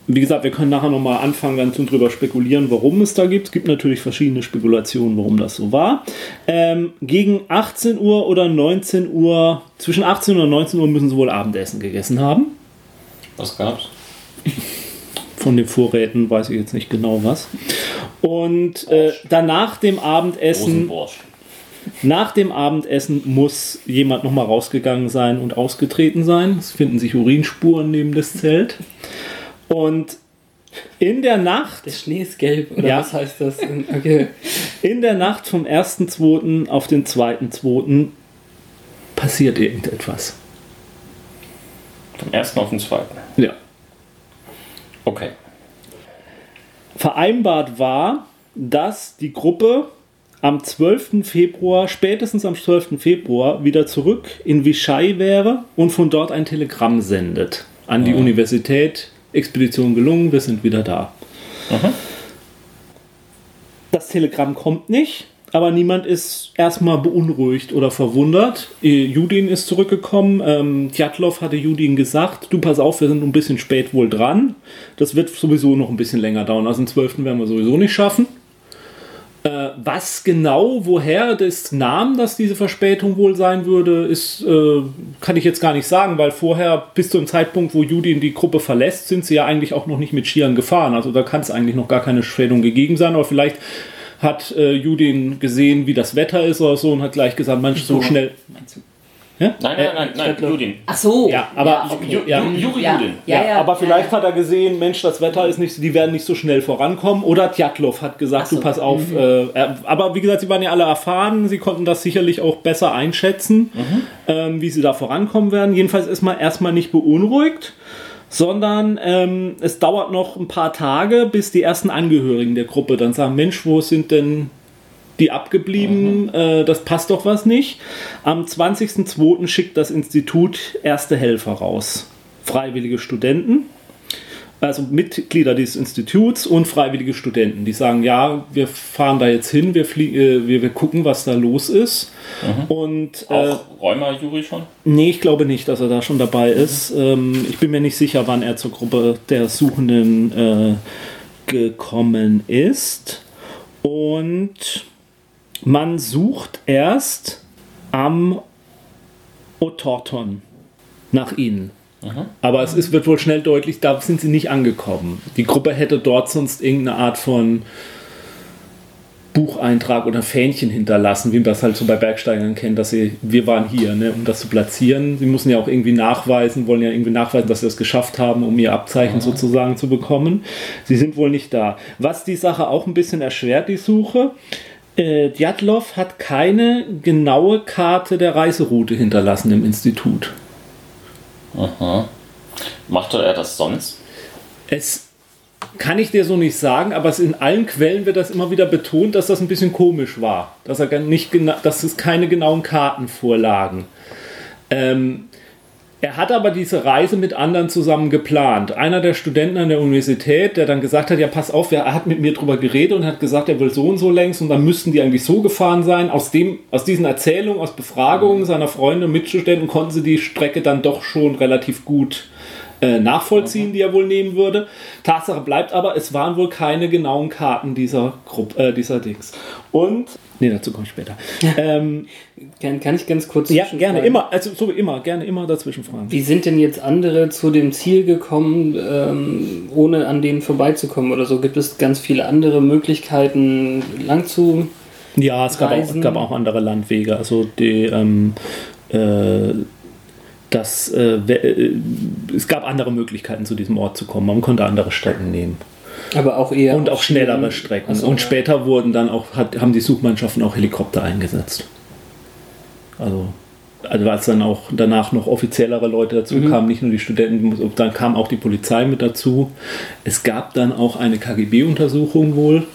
Wie gesagt, wir können nachher nochmal anfangen, dann zu drüber spekulieren, warum es da gibt. Es gibt natürlich verschiedene Spekulationen, warum das so war. Ähm, gegen 18 Uhr oder 19 Uhr, zwischen 18 und 19 Uhr müssen sie wohl Abendessen gegessen haben. Was gab's? Von den Vorräten weiß ich jetzt nicht genau was. Und äh, danach dem Abendessen. Nach dem Abendessen muss jemand nochmal rausgegangen sein und ausgetreten sein. Es finden sich Urinspuren neben das Zelt. Und In der Nacht Der Schnee ist gelb, oder Ja. was heißt das? Okay. In der Nacht vom 1.2. auf den 2.2. passiert irgendetwas. Vom ersten auf den zweiten. Ja. Okay. Vereinbart war, dass die Gruppe am 12. Februar, spätestens am 12. Februar, wieder zurück in Vichai wäre und von dort ein Telegramm sendet an die Ja. Universität. Expedition gelungen, wir sind wieder da. Das Telegramm kommt nicht, aber niemand ist erstmal beunruhigt oder verwundert. Äh, Judin ist zurückgekommen. Ähm, Djatlov hatte Judin gesagt, du pass auf, wir sind ein bisschen spät wohl dran. Das wird sowieso noch ein bisschen länger dauern. Also den 12. werden wir sowieso nicht schaffen. Äh, was genau, woher das nahm, dass diese Verspätung wohl sein würde, ist, äh, kann ich jetzt gar nicht sagen, weil vorher, bis zu dem Zeitpunkt, wo Judin die Gruppe verlässt, sind sie ja eigentlich auch noch nicht mit Skiern gefahren. Also da kann es eigentlich noch gar keine Verspätung gegeben sein, aber vielleicht hat äh, Judin gesehen, wie das Wetter ist oder so und hat gleich gesagt, Mensch, so schnell. Meinst du? Ja? Nein, nein, nein, nein, Judin. Ach so. Ja, aber- okay. Ja. Ju, Juri Ja. Judin. Ja, ja, aber vielleicht ja, hat er gesehen, Mensch, das Wetter ist nicht, die werden nicht so schnell vorankommen. Oder Djatlov hat gesagt, so. du pass auf. Äh, er, aber wie gesagt, sie waren ja alle erfahren, sie konnten das sicherlich auch besser einschätzen, ähm, wie sie da vorankommen werden. Jedenfalls ist man erstmal nicht beunruhigt, sondern ähm, es dauert noch ein paar Tage, bis die ersten Angehörigen der Gruppe dann sagen, Mensch, wo sind denn die abgeblieben, äh, das passt doch was nicht. Am 20.02. schickt das Institut erste Helfer raus. Freiwillige Studenten, also Mitglieder dieses Instituts und freiwillige Studenten, die sagen, ja, wir fahren da jetzt hin, wir, flie- äh, wir, wir gucken, was da los ist. Und äh, Auch Räumer Juri schon? Nee, ich glaube nicht, dass er da schon dabei ist. Ähm, ich bin mir nicht sicher, wann er zur Gruppe der Suchenden äh, gekommen ist. Und man sucht erst am Otorton nach ihnen. Aber es ist, wird wohl schnell deutlich, da sind sie nicht angekommen. Die Gruppe hätte dort sonst irgendeine Art von Bucheintrag oder Fähnchen hinterlassen, wie man das halt so bei Bergsteigern kennt, dass sie, wir waren hier, ne, um das zu platzieren. Sie müssen ja auch irgendwie nachweisen, wollen ja irgendwie nachweisen, dass sie es geschafft haben, um ihr Abzeichen sozusagen zu bekommen. Sie sind wohl nicht da. Was die Sache auch ein bisschen erschwert, die Suche, äh, Djatlov hat keine genaue Karte der Reiseroute hinterlassen im Institut. Machte er das sonst? Es kann ich dir so nicht sagen, aber es in allen Quellen wird das immer wieder betont, dass das ein bisschen komisch war. Dass, er nicht dass es keine genauen Karten vorlagen. Ähm, er hat aber diese Reise mit anderen zusammen geplant. Einer der Studenten an der Universität, der dann gesagt hat, ja pass auf, er hat mit mir drüber geredet und hat gesagt, er will so und so längs und dann müssten die eigentlich so gefahren sein. Aus, dem, aus diesen Erzählungen, aus Befragungen seiner Freunde und Mitstudenten konnten sie die Strecke dann doch schon relativ gut äh, nachvollziehen, die er wohl nehmen würde. Tatsache bleibt aber, es waren wohl keine genauen Karten dieser Gruppe, äh, dieser Dings. Und, nee, dazu komme ich später. ähm, Kann, kann ich ganz kurz ja, gerne, immer, also so wie immer, gerne immer dazwischen fragen. Wie sind denn jetzt andere zu dem Ziel gekommen, ähm, ohne an denen vorbeizukommen oder so? Gibt es ganz viele andere Möglichkeiten, lang zu. Ja, es gab auch, gab auch andere Landwege. Also die, ähm, äh, das, äh, äh, es gab andere Möglichkeiten, zu diesem Ort zu kommen. Man konnte andere Strecken nehmen. Aber auch eher. Und auch schnellere. Strecken. So, und ja. später wurden dann auch, hat, haben die Suchmannschaften auch Helikopter eingesetzt. Also, also als dann auch danach noch offiziellere Leute dazu Mhm. kamen, nicht nur die Studenten, dann kam auch die Polizei mit dazu. Es gab dann auch eine KGB-Untersuchung wohl.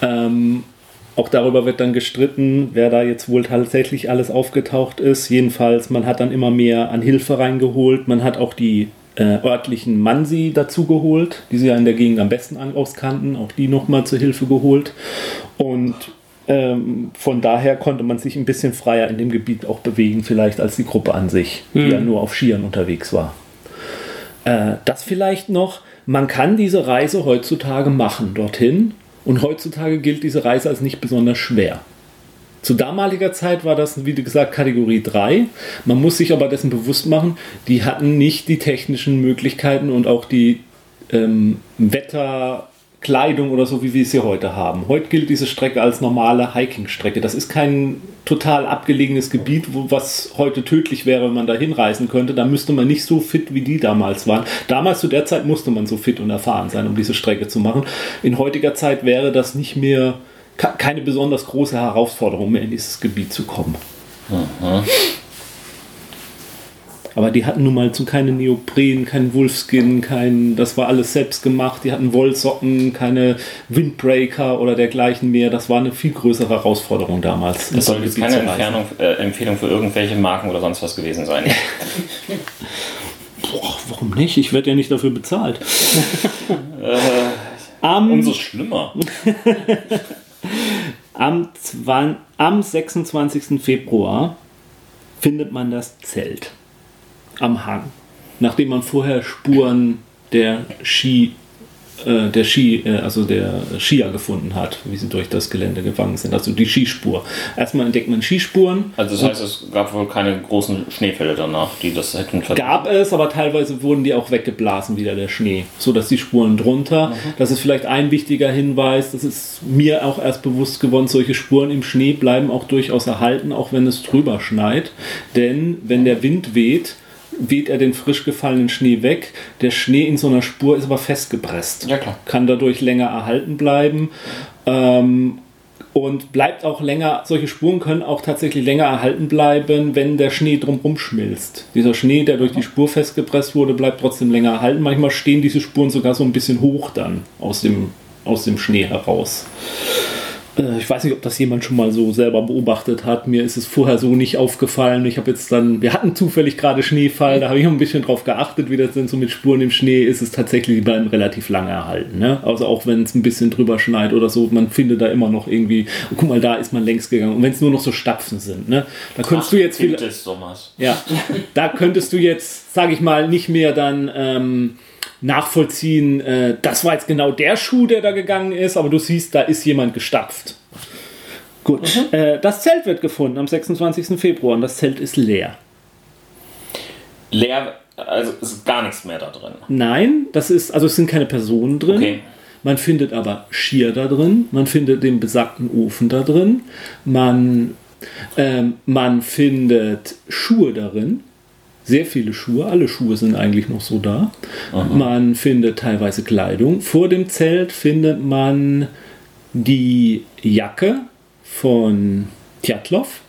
Ähm, auch darüber wird dann gestritten, wer da jetzt wohl tatsächlich alles aufgetaucht ist. Jedenfalls, man hat dann immer mehr an Hilfe reingeholt. Man hat auch die äh, örtlichen Mansi dazu geholt, die sie ja in der Gegend am besten an- auskannten. Auch die nochmal zur Hilfe geholt. Und ähm, von daher konnte man sich ein bisschen freier in dem Gebiet auch bewegen, vielleicht als die Gruppe an sich, die ja nur auf Skiern unterwegs war. Äh, das vielleicht noch, man kann diese Reise heutzutage machen dorthin und heutzutage gilt diese Reise als nicht besonders schwer. Zu damaliger Zeit war das, wie gesagt, Kategorie 3. Man muss sich aber dessen bewusst machen, die hatten nicht die technischen Möglichkeiten und auch die ähm, Kleidung oder so, wie wir sie heute haben. Heute gilt diese Strecke als normale Hiking-Strecke. Das ist kein total abgelegenes Gebiet, wo was heute tödlich wäre, wenn man da hinreisen könnte. Da müsste man nicht so fit, wie die damals waren. Damals zu der Zeit musste man so fit und erfahren sein, um diese Strecke zu machen. In heutiger Zeit wäre das nicht mehr keine besonders große Herausforderung mehr in dieses Gebiet zu kommen. Mhm. Aber die hatten nun mal zu keine Neopren, kein Wolfskin, kein, das war alles selbst gemacht. Die hatten Wollsocken, keine Windbreaker oder dergleichen mehr. Das war eine viel größere Herausforderung damals. Das soll jetzt keine Entfernung, äh, Empfehlung für irgendwelche Marken oder sonst was gewesen sein. Boah, warum nicht? Ich werde ja nicht dafür bezahlt. äh, um, umso schlimmer. am, am 26. Februar findet man das Zelt am Hang, nachdem man vorher Spuren der Ski äh, der Ski, äh, also der Skier gefunden hat, wie sie durch das Gelände gegangen sind. Also die Skispur. Erstmal entdeckt man Skispuren. Also das heißt, es gab wohl keine großen Schneefälle danach, die das hätten Gab es, aber teilweise wurden die auch weggeblasen wieder der Schnee, so dass die Spuren drunter. Mhm. Das ist vielleicht ein wichtiger Hinweis. Das ist mir auch erst bewusst geworden. Solche Spuren im Schnee bleiben auch durchaus erhalten, auch wenn es drüber schneit. Denn wenn der Wind weht, weht er den frisch gefallenen Schnee weg. Der Schnee in so einer Spur ist aber festgepresst. Ja. Kann dadurch länger erhalten bleiben. Ähm, und bleibt auch länger, solche Spuren können auch tatsächlich länger erhalten bleiben, wenn der Schnee drumherum schmilzt. Dieser Schnee, der durch die Spur festgepresst wurde, bleibt trotzdem länger erhalten. Manchmal stehen diese Spuren sogar so ein bisschen hoch dann aus dem, aus dem Schnee heraus. Äh, ich weiß nicht, ob das jemand schon mal so selber beobachtet hat. Mir ist es vorher so nicht aufgefallen. Ich habe jetzt dann, wir hatten zufällig gerade Schneefall, da habe ich ein bisschen drauf geachtet, wie das denn so mit Spuren im Schnee ist. Es tatsächlich, die bleiben relativ lange erhalten. Ne? Also auch wenn es ein bisschen drüber schneit oder so, man findet da immer noch irgendwie, oh, guck mal, da ist man längst gegangen. Und wenn es nur noch so Stapfen sind, ne? da könntest Ach, du jetzt viel. Ja, da könntest du jetzt, sage ich mal, nicht mehr dann. Ähm, nachvollziehen, äh, das war jetzt genau der Schuh, der da gegangen ist, aber du siehst, da ist jemand gestapft. Gut, mhm. äh, das Zelt wird gefunden am 26. Februar und das Zelt ist leer. Leer, also ist gar nichts mehr da drin. Nein, das ist, also es sind keine Personen drin. Okay. Man findet aber Schier da drin, man findet den besagten Ofen da drin, man, ähm, man findet Schuhe darin, sehr viele Schuhe, alle Schuhe sind eigentlich noch so da. Aha. Man findet teilweise Kleidung. Vor dem Zelt findet man die Jacke von Tjatlov.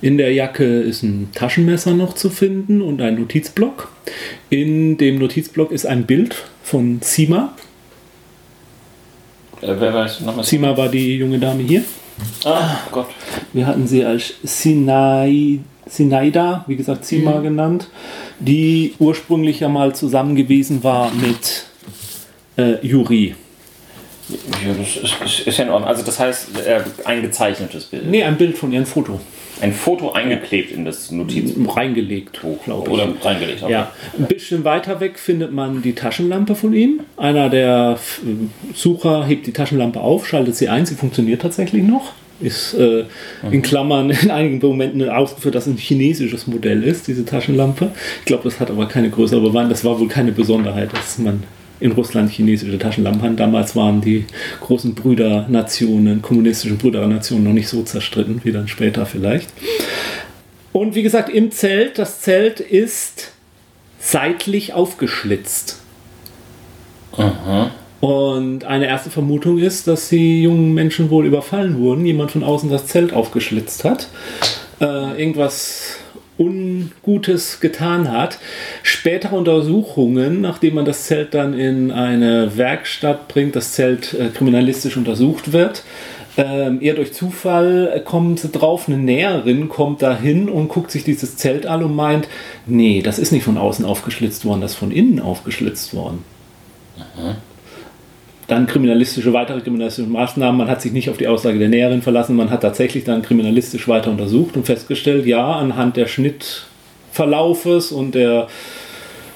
In der Jacke ist ein Taschenmesser noch zu finden und ein Notizblock. In dem Notizblock ist ein Bild von Sima. Äh, wer weiß nochmal? Sima war die junge Dame hier. Ah, Gott. Wir hatten sie als Sinai Sinaida, wie gesagt Zima mhm. genannt, die ursprünglich ja mal zusammen gewesen war mit äh, Juri. Ja, das ist, ist, ja in Ordnung. Also das heißt, äh, ein gezeichnetes Bild. Nee, ein Bild von ihr, ein Foto. Ein Foto eingeklebt in das Notizbuch. Reingelegt, glaube ich. Oder reingelegt, okay. Ja. Ein bisschen weiter weg findet man die Taschenlampe von ihm. Einer der Sucher hebt die Taschenlampe auf, schaltet sie ein, sie funktioniert tatsächlich noch ist äh, in Klammern in einigen Momenten ausgeführt, dass es ein chinesisches Modell ist, diese Taschenlampe. Ich glaube, das hat aber keine größere Bewandtnis. Das war wohl keine Besonderheit, dass man in Russland chinesische Taschenlampen hat. Damals waren die großen Brüdernationen, kommunistischen Brüdernationen noch nicht so zerstritten, wie dann später vielleicht. Und wie gesagt, im Zelt, das Zelt ist seitlich aufgeschlitzt. Aha. Und eine erste Vermutung ist, dass die jungen Menschen wohl überfallen wurden. Jemand von außen das Zelt aufgeschlitzt hat. Äh, irgendwas Ungutes getan hat. Spätere Untersuchungen, nachdem man das Zelt dann in eine Werkstatt bringt, das Zelt äh, kriminalistisch untersucht wird, ähm, eher durch Zufall kommen sie drauf, eine Näherin kommt da hin und guckt sich dieses Zelt an und meint, nee, das ist nicht von außen aufgeschlitzt worden, das ist von innen aufgeschlitzt worden. Aha. Dann kriminalistische, weitere kriminalistische Maßnahmen. Man hat sich nicht auf die Aussage der Näherin verlassen, man hat tatsächlich dann kriminalistisch weiter untersucht und festgestellt, ja, anhand der Schnittverlaufes und der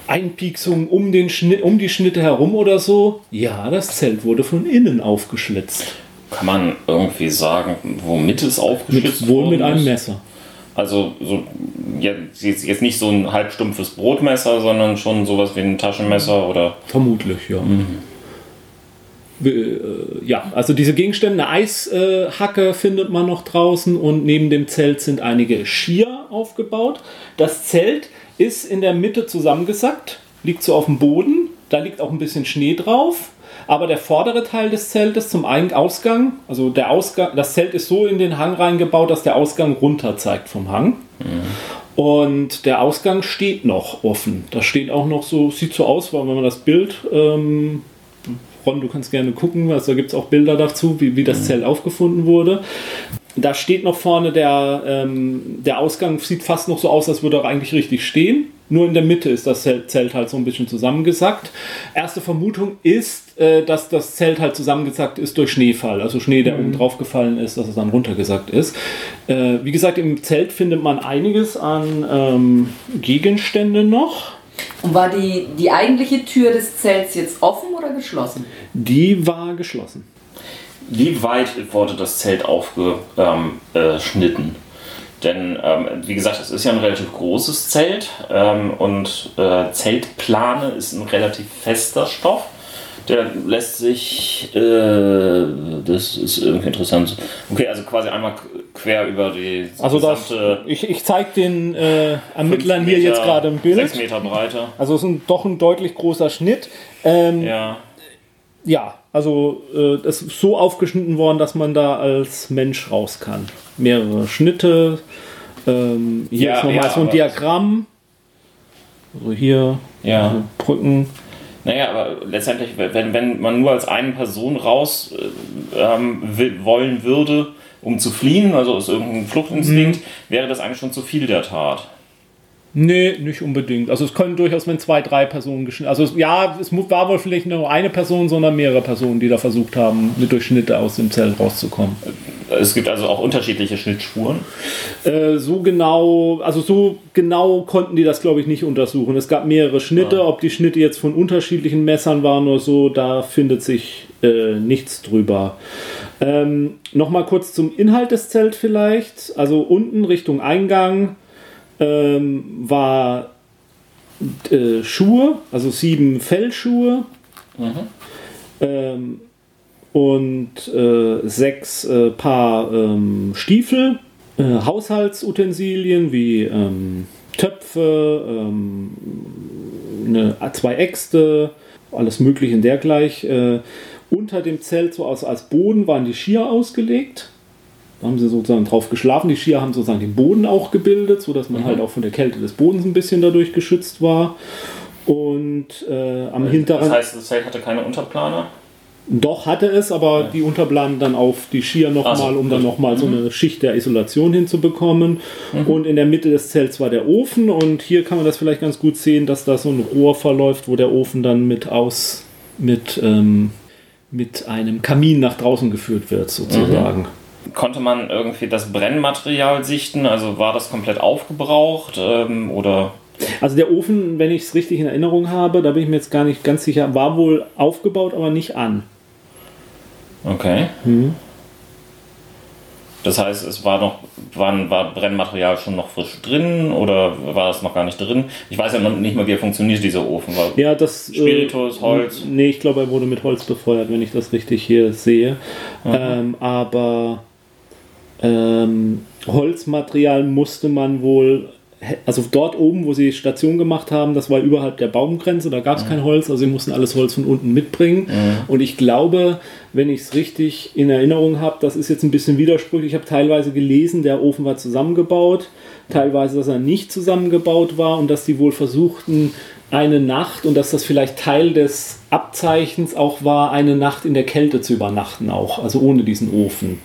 Einpieksung um, den Schnitt, um die Schnitte herum oder so, ja, das Zelt wurde von innen aufgeschlitzt. Kann man irgendwie sagen, womit es aufgeschlitzt mit, Wohl mit einem Messer. Also so, jetzt, jetzt nicht so ein halbstumpfes Brotmesser, sondern schon sowas wie ein Taschenmesser oder. Vermutlich, ja. Mhm. Äh, ja, also diese Gegenstände, eine Eishacke findet man noch draußen und neben dem Zelt sind einige Skier aufgebaut. Das Zelt ist in der Mitte zusammengesackt, liegt so auf dem Boden, da liegt auch ein bisschen Schnee drauf. Aber der vordere Teil des Zeltes zum Ausgang, also der Ausgang, das Zelt ist so in den Hang reingebaut, dass der Ausgang runter zeigt vom Hang. Und der Ausgang steht noch offen. Das steht auch noch so, sieht so aus, weil wenn man das Bild, ähm, Ron, du kannst gerne gucken, also da gibt es auch Bilder dazu, wie, wie das Zelt aufgefunden wurde. Da steht noch vorne der, ähm, der Ausgang, sieht fast noch so aus, als würde er eigentlich richtig stehen. Nur in der Mitte ist das Zelt halt so ein bisschen zusammengesackt. Erste Vermutung ist, äh, dass das Zelt halt zusammengesackt ist durch Schneefall. Also Schnee, der oben drauf gefallen ist, dass es dann runtergesackt ist. Äh, wie gesagt, im Zelt findet man einiges an ähm, Gegenstände noch. Und war die, die eigentliche Tür des Zelts jetzt offen oder geschlossen? Die war geschlossen. Wie weit wurde das Zelt aufgeschnitten? Denn, ähm, wie gesagt, es ist ja ein relativ großes Zelt ähm, und äh, Zeltplane ist ein relativ fester Stoff. Der lässt sich, äh, das ist irgendwie interessant. Okay, also quasi einmal quer über die Also das, ich, ich zeige den äh, Ermittlern fünf hier Meter, jetzt gerade ein Bild. Sechs Meter breiter. Also es ist ein, doch ein deutlich großer Schnitt. Ähm, ja. Ja. also äh, das ist so aufgeschnitten worden, dass man da als Mensch raus kann. Mehrere Schnitte. Ähm, hier Ja, ist nochmal ja, so ein Diagramm. Also hier Ja. so Brücken. Naja, aber letztendlich, wenn, wenn man nur als eine Person raus äh, ähm, will, wollen würde, um zu fliehen, also aus irgendeinem Fluchtinstinkt, Mhm. wäre das eigentlich schon zu viel der Tat. Nee, nicht unbedingt. Also es können durchaus, wenn zwei, drei Personen geschnitten. Also es, ja, es war wohl vielleicht nur eine Person, sondern mehrere Personen, die da versucht haben, mit durch Schnitte aus dem Zelt rauszukommen. Es gibt also auch unterschiedliche Schnittspuren. Äh, so genau, also so genau konnten die das, glaube ich, nicht untersuchen. Es gab mehrere Schnitte, ob die Schnitte jetzt von unterschiedlichen Messern waren oder so, da findet sich äh, nichts drüber. Ähm, Nochmal kurz zum Inhalt des Zelts vielleicht. Also unten Richtung Eingang ähm, war äh, Schuhe, also sieben Fellschuhe. Ähm, und äh, sechs äh, Paar ähm, Stiefel, äh, Haushaltsutensilien wie ähm, Töpfe, ähm, eine, zwei Äxte, alles Mögliche in dergleich. Äh, unter dem Zelt, so als, als Boden, waren die Skier ausgelegt. Da haben sie sozusagen drauf geschlafen. Die Skier haben sozusagen den Boden auch gebildet, sodass man halt auch von der Kälte des Bodens ein bisschen dadurch geschützt war. Und äh, am hinteren. Das heißt, das Zelt hatte keine Unterplaner. Doch hatte es, aber die unterplanen dann auf die Skier nochmal, so, um dann gut. nochmal so eine Schicht der Isolation hinzubekommen. Und in der Mitte des Zelts war der Ofen und hier kann man das vielleicht ganz gut sehen, dass da so ein Rohr verläuft, wo der Ofen dann mit aus mit, ähm, mit einem Kamin nach draußen geführt wird, sozusagen. Konnte man irgendwie das Brennmaterial sichten? Also war das komplett aufgebraucht? Ähm, oder Also der Ofen, wenn ich es richtig in Erinnerung habe, da bin ich mir jetzt gar nicht ganz sicher, war wohl aufgebaut, aber nicht an. Okay. Mhm. Das heißt, es war noch, war, war Brennmaterial schon noch frisch drin oder war es noch gar nicht drin? Ich weiß ja noch nicht mal, wie er funktioniert, dieser Ofen. Weil Ja, das. äh, Spiritus, Holz. Nee, ich glaube, er wurde mit Holz befeuert, wenn ich das richtig hier sehe. Ähm, aber ähm, Holzmaterial musste man wohl. Also dort oben, wo sie Station gemacht haben, das war überhalb der Baumgrenze, da gab es kein Holz, also sie mussten alles Holz von unten mitbringen. Und ich glaube, wenn ich es richtig in Erinnerung habe, das ist jetzt ein bisschen widersprüchlich. Ich habe teilweise gelesen, der Ofen war zusammengebaut, teilweise, dass er nicht zusammengebaut war und dass die wohl versuchten, eine Nacht und dass das vielleicht Teil des Abzeichens auch war, eine Nacht in der Kälte zu übernachten auch, also ohne diesen Ofen.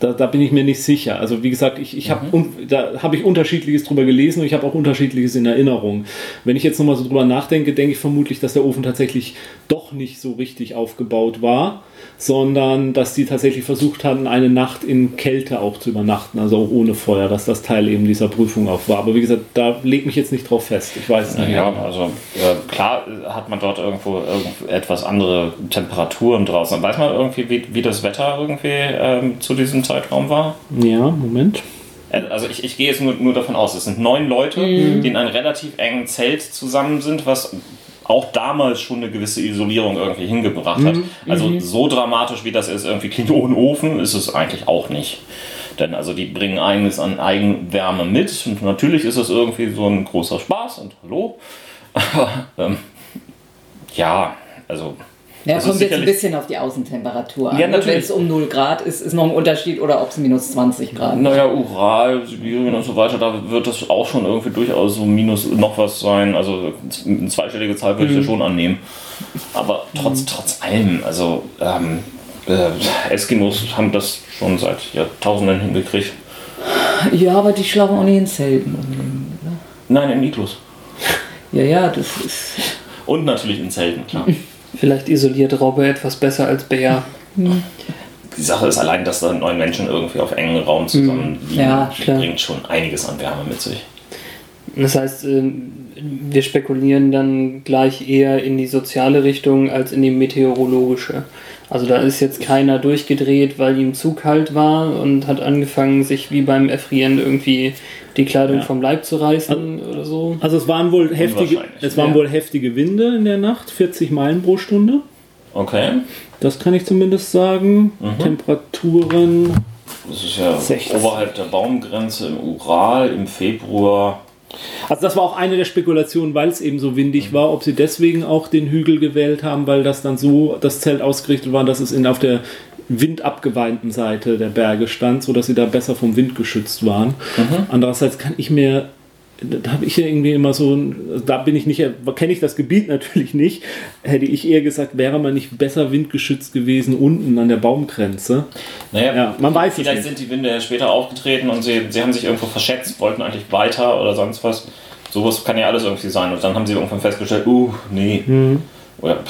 Da, da bin ich mir nicht sicher. Also wie gesagt, ich, ich habe da habe ich unterschiedliches drüber gelesen und ich habe auch unterschiedliches in Erinnerung. Wenn ich jetzt nochmal so drüber nachdenke, denke ich vermutlich, dass der Ofen tatsächlich doch nicht so richtig aufgebaut war, sondern dass die tatsächlich versucht hatten, eine Nacht in Kälte auch zu übernachten, also auch ohne Feuer, dass das Teil eben dieser Prüfung auch war. Aber wie gesagt, da legt mich jetzt nicht drauf fest. Ich weiß es nicht. Ja, also äh, klar hat man dort irgendwo, irgendwo etwas andere Temperaturen draußen. Weiß man irgendwie, wie, wie das Wetter irgendwie ähm, zu diesem Zeitraum war? Ja, Moment. Äh, Also ich, ich gehe jetzt nur, nur davon aus, es sind neun Leute, die in einem relativ engen Zelt zusammen sind, was auch damals schon eine gewisse Isolierung irgendwie hingebracht hat. Also so dramatisch wie das ist, irgendwie klingt ohne Ofen, ist es eigentlich auch nicht. Denn also die bringen einiges an Eigenwärme mit und natürlich ist es irgendwie so ein großer Spaß und hallo. Aber ähm, ja, also Ja, das kommt ist jetzt ein bisschen auf die Außentemperatur an. Ja, ne? natürlich. Wenn es um 0 Grad ist, ist noch ein Unterschied oder ob es minus 20 Grad ist. Naja, Ural, Sibirien und so weiter, da wird das auch schon irgendwie durchaus so minus noch was sein. Also eine zweistellige Zahl würde ich ja schon annehmen. Aber trotz, trotz allem, also ähm, äh, Eskimos haben das schon seit Jahrtausenden hingekriegt. Ja, aber die schlafen auch nicht in Zelten. ne? Nein, in Iglus. Ja, ja, das ist. Und natürlich in Zelten, klar. Vielleicht isoliert Robbe etwas besser als Bär. Die Sache ist allein, dass da neun Menschen irgendwie auf engen Raum zusammenliegen, Ja, klar. bringt schon einiges an Wärme mit sich. Das heißt, ähm, wir spekulieren dann gleich eher in die soziale Richtung als in die meteorologische. Also da ist jetzt keiner durchgedreht, weil ihm zu kalt war und hat angefangen, sich wie beim Erfrieren irgendwie die Kleidung Ja. vom Leib zu reißen oder so. Also es waren wohl heftige, es waren Ja. wohl heftige Winde in der Nacht, 40 Meilen pro Stunde. Okay. Das kann ich zumindest sagen. Temperaturen. Das ist ja 16. oberhalb der Baumgrenze im Ural im Februar. Also das war auch eine der Spekulationen, weil es eben so windig war, ob sie deswegen auch den Hügel gewählt haben, weil das dann so das Zelt ausgerichtet war, dass es in, auf der windabgewandten Seite der Berge stand, sodass sie da besser vom Wind geschützt waren. Andererseits kann ich mir, da habe ich ja irgendwie immer so, da bin ich nicht, kenne ich das Gebiet natürlich nicht, hätte ich eher gesagt, wäre man nicht besser windgeschützt gewesen unten an der Baumgrenze. Naja, Ja, man weiß es vielleicht nicht. sind die Winde ja später aufgetreten und sie, sie haben sich irgendwo verschätzt, wollten eigentlich weiter oder sonst was. Sowas kann ja alles irgendwie sein. Und dann haben sie irgendwann festgestellt, uh, nee. Mhm. Oder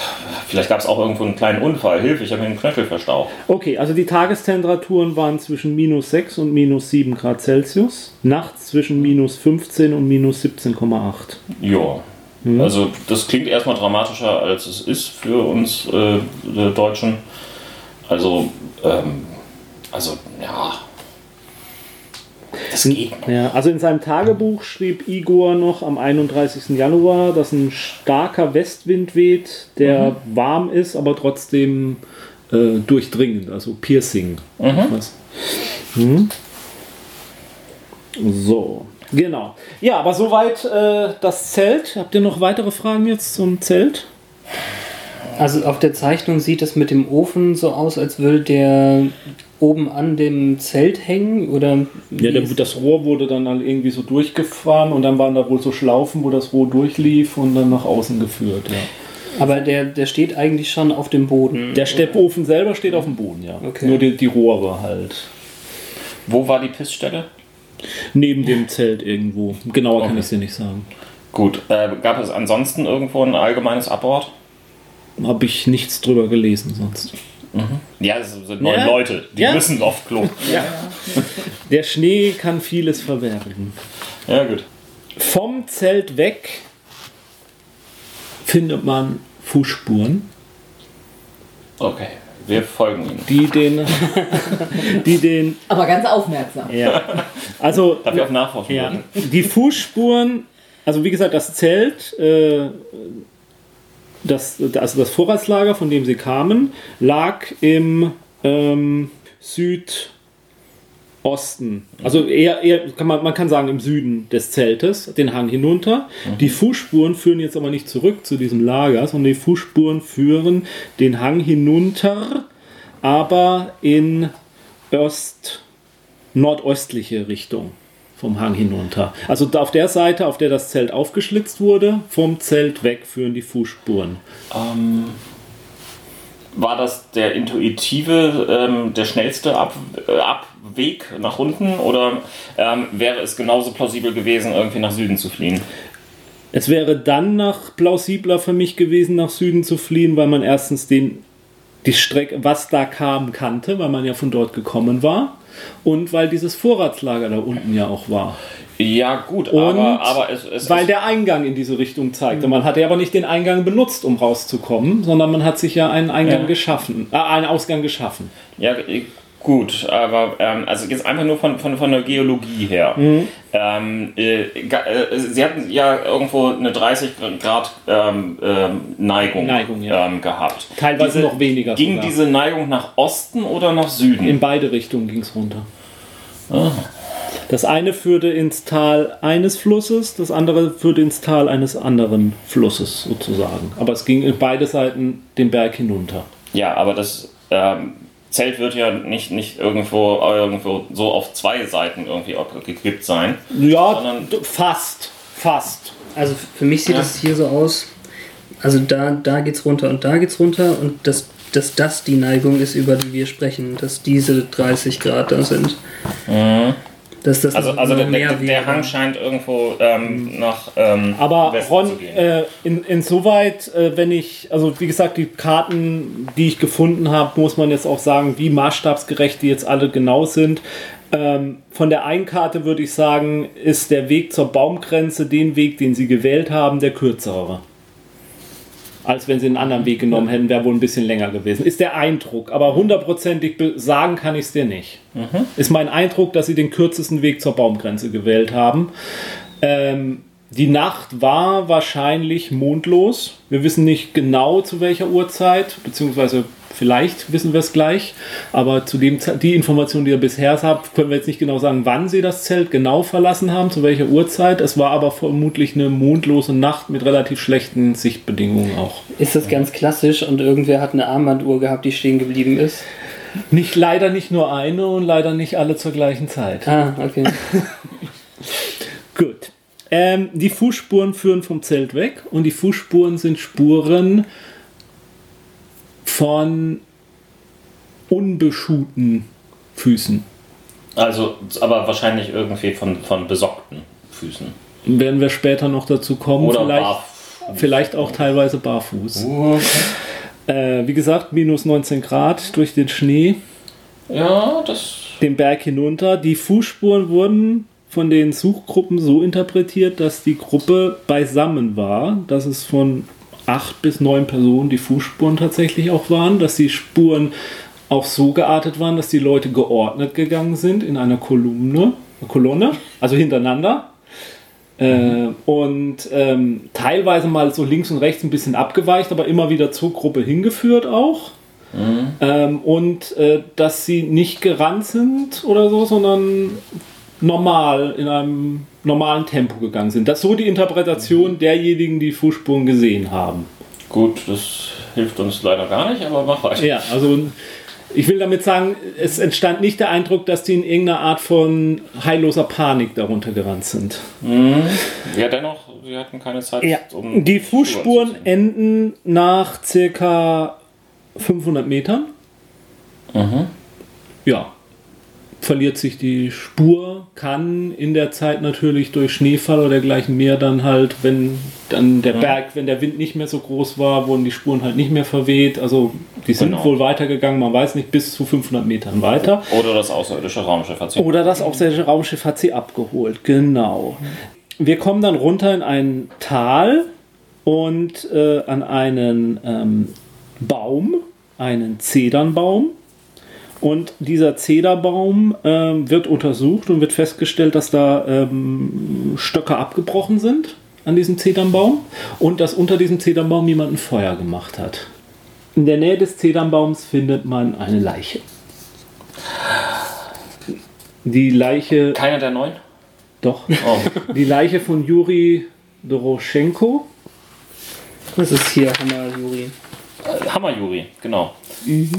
vielleicht gab es auch irgendwo einen kleinen Unfall. Hilfe, ich habe mir den Knöchel verstaucht. Okay, also die Tagestemperaturen waren zwischen minus 6 und minus 7 Grad Celsius, nachts zwischen minus 15 und minus 17,8. Ja. Mhm. Also das klingt erstmal dramatischer, als es ist für uns äh, Deutschen. Also, ähm, also ja. Das geht. Ja, also in seinem Tagebuch schrieb Igor noch am 31. Januar, dass ein starker Westwind weht, der warm ist, aber trotzdem äh, durchdringend, also piercing. Was? Mhm. So, genau. Ja, aber soweit äh, das Zelt. Habt ihr noch weitere Fragen jetzt zum Zelt? Also auf der Zeichnung sieht es mit dem Ofen so aus, als würde der oben an dem Zelt hängen oder Ja, der, das Rohr wurde dann halt irgendwie so durchgefahren und dann waren da wohl so Schlaufen, wo das Rohr durchlief und dann nach außen geführt. Ja. aber der, der steht eigentlich schon auf dem Boden. Der Steppofen selber steht auf dem Boden, ja. Okay. Nur die, die Rohre halt. Wo war die Pissstelle? Neben dem Zelt irgendwo. Genauer kann Okay. ich es dir nicht sagen. Gut, äh, gab es ansonsten irgendwo ein allgemeines Abort? Habe ich nichts drüber gelesen sonst. Ja, es sind neun Ja. Leute, die Ja. müssen auf Klo. Der Schnee kann vieles verbergen. Ja, gut. Vom Zelt weg findet man Fußspuren, Okay, wir folgen ihnen. die den, die den, Aber ganz aufmerksam. ja, also Darf ich auf Nachforschen Ja, die Fußspuren, also wie gesagt, das Zelt, äh, das, also das Vorratslager, von dem sie kamen, lag im ähm, Südosten. Also eher, eher kann man, man kann sagen im Süden des Zeltes, den Hang hinunter. Die Fußspuren führen jetzt aber nicht zurück zu diesem Lager, sondern die Fußspuren führen den Hang hinunter, aber in Ost, nordöstliche Richtung vom Hang hinunter. Also auf der Seite, auf der das Zelt aufgeschlitzt wurde, vom Zelt weg führen die Fußspuren. Ähm, war das der intuitive, ähm, der schnellste Ab äh, Abweg nach unten oder ähm, wäre es genauso plausibel gewesen, irgendwie nach Süden zu fliehen? Es wäre dann nach plausibler für mich gewesen, nach Süden zu fliehen, weil man erstens den, die Strecke, was da kam, kannte, weil man ja von dort gekommen war. Und weil dieses Vorratslager da unten ja auch war. Ja, gut, Und aber, aber es, es Weil der Eingang in diese Richtung zeigte. Man hatte aber nicht den Eingang benutzt, um rauszukommen, sondern man hat sich ja einen Eingang Ja. geschaffen, äh, einen Ausgang geschaffen. Ja, Gut, aber ähm, also jetzt einfach nur von, von, von der Geologie her. Mhm. Ähm, äh, äh, Sie hatten ja irgendwo eine 30 Grad ähm, ähm, Neigung, Neigung, ja. ähm, gehabt. Teilweise noch weniger Ging sogar. diese Neigung nach Osten oder nach Süden? In beide Richtungen ging es runter. Ah. Das eine führte ins Tal eines Flusses, das andere führte ins Tal eines anderen Flusses sozusagen. Aber es ging in beide Seiten den Berg hinunter. Ja, aber das ähm, Zelt wird ja nicht, nicht irgendwo, irgendwo so auf zwei Seiten irgendwie gekippt sein. Ja, fast. Fast. Also für mich sieht Ja. es hier so aus, also da, da geht's runter und da geht's runter und dass, dass das die Neigung ist, über die wir sprechen, dass diese 30 Grad da sind. Dass das Also, also noch der, der, der Hang scheint irgendwo ähm, nach ähm, Aber Westen Ron, zu gehen. äh, in, insoweit, äh, wenn ich, also wie gesagt, die Karten, die ich gefunden habe, muss man jetzt auch sagen, wie maßstabsgerecht die jetzt alle genau sind. Ähm, von der einen Karte würde ich sagen, ist der Weg zur Baumgrenze, den Weg, den sie gewählt haben, der kürzere. Als wenn sie einen anderen Weg genommen hätten, wäre wohl ein bisschen länger gewesen. Ist der Eindruck. Aber hundertprozentig sagen kann ich es dir nicht. Ist mein Eindruck, dass sie den kürzesten Weg zur Baumgrenze gewählt haben. Ähm, die Nacht war wahrscheinlich mondlos. Wir wissen nicht genau zu welcher Uhrzeit, beziehungsweise vielleicht wissen wir es gleich. Aber zu dem die Information, die ihr bisher habt, können wir jetzt nicht genau sagen, wann sie das Zelt genau verlassen haben, zu welcher Uhrzeit. Es war aber vermutlich eine mondlose Nacht mit relativ schlechten Sichtbedingungen auch. Ist das ganz klassisch und irgendwer hat eine Armbanduhr gehabt, die stehen geblieben ist? Nicht leider nicht nur eine und leider nicht alle zur gleichen Zeit. Ah, okay. Gut. Ähm, die Fußspuren führen vom Zelt weg und die Fußspuren sind Spuren von unbeschuhten Füßen. Also, aber wahrscheinlich irgendwie von, von besockten Füßen. Werden wir später noch dazu kommen. Oder vielleicht, vielleicht auch teilweise barfuß. Äh, wie gesagt, minus 19 Grad durch den Schnee. Ja, das. den Berg hinunter. Die Fußspuren wurden von den Suchgruppen so interpretiert, dass die Gruppe beisammen war, dass es von acht bis neun Personen die Fußspuren tatsächlich auch waren, dass die Spuren auch so geartet waren, dass die Leute geordnet gegangen sind in einer Kolumne, Kolonne, also hintereinander. Äh, und ähm, teilweise mal so links und rechts ein bisschen abgeweicht, aber immer wieder zur Gruppe hingeführt auch. Ähm, und äh, dass sie nicht gerannt sind oder so, sondern normal in einem normalen Tempo gegangen sind. Das ist so die Interpretation derjenigen, die Fußspuren gesehen haben. Gut, das hilft uns leider gar nicht, aber mach weiter. Ja, also ich will damit sagen, es entstand nicht der Eindruck, dass die in irgendeiner Art von heilloser Panik darunter gerannt sind. Ja, dennoch, wir hatten keine Zeit, Ja, um die Fußspuren enden nach circa 500 Metern. Ja, verliert sich die Spur, kann in der Zeit natürlich durch Schneefall oder dergleichen mehr dann halt, wenn dann der Berg, wenn der Wind nicht mehr so groß war, wurden die Spuren halt nicht mehr verweht. Also die sind Genau. wohl weitergegangen, man weiß nicht, bis zu 500 Metern weiter. Oder das außerirdische Raumschiff hat sie. Oder das außerirdische Raumschiff hat sie abgeholt, genau. Wir kommen dann runter in ein Tal und äh, an einen ähm, Baum, einen Zedernbaum. Und dieser Zederbaum ähm, wird untersucht und wird festgestellt, dass da ähm, Stöcke abgebrochen sind an diesem Zedernbaum und dass unter diesem Zedernbaum jemand ein Feuer gemacht hat. In der Nähe des Zedernbaums findet man eine Leiche. Die Leiche, Keiner der neun? doch, Oh. die Leiche von Juri Doroschenko. Das ist hier Hammer, Juri. Hammer Juri, genau. Mhm.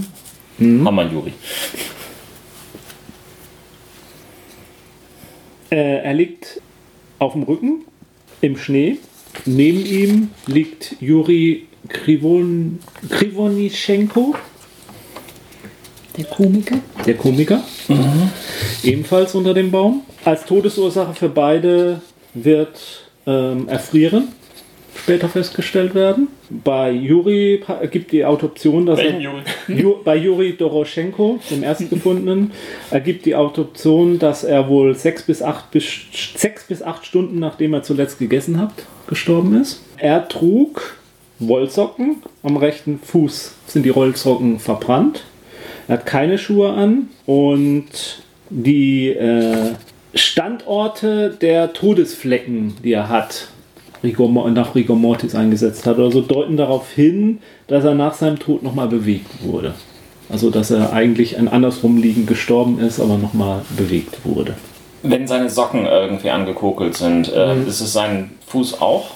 Hammer Juri. Äh, er liegt auf dem Rücken im Schnee. Neben ihm liegt Juri Krivon, Krivonischenko, Der Komiker. der Komiker, ebenfalls unter dem Baum. Als Todesursache für beide wird ähm, Erfrieren später festgestellt werden. Bei Juri gibt die Autoption, dass Welchen er, Juri? Ju, bei Juri Doroschenko, dem erstgefundenen, ergibt die Autoption, dass er wohl sechs bis, acht bis, sechs bis acht Stunden nachdem er zuletzt gegessen hat, gestorben ist. Er trug Wollsocken, am rechten Fuß sind die Wollsocken verbrannt. Er hat keine Schuhe an und die äh, Standorte der Todesflecken, die er hat, Rigor, nach Rigor Mortis eingesetzt hat oder so, deuten darauf hin, dass er nach seinem Tod nochmal bewegt wurde. Also, dass er eigentlich ein andersrum liegend gestorben ist, aber nochmal bewegt wurde. Wenn seine Socken irgendwie angekokelt sind, äh, Mhm. ist es sein Fuß auch?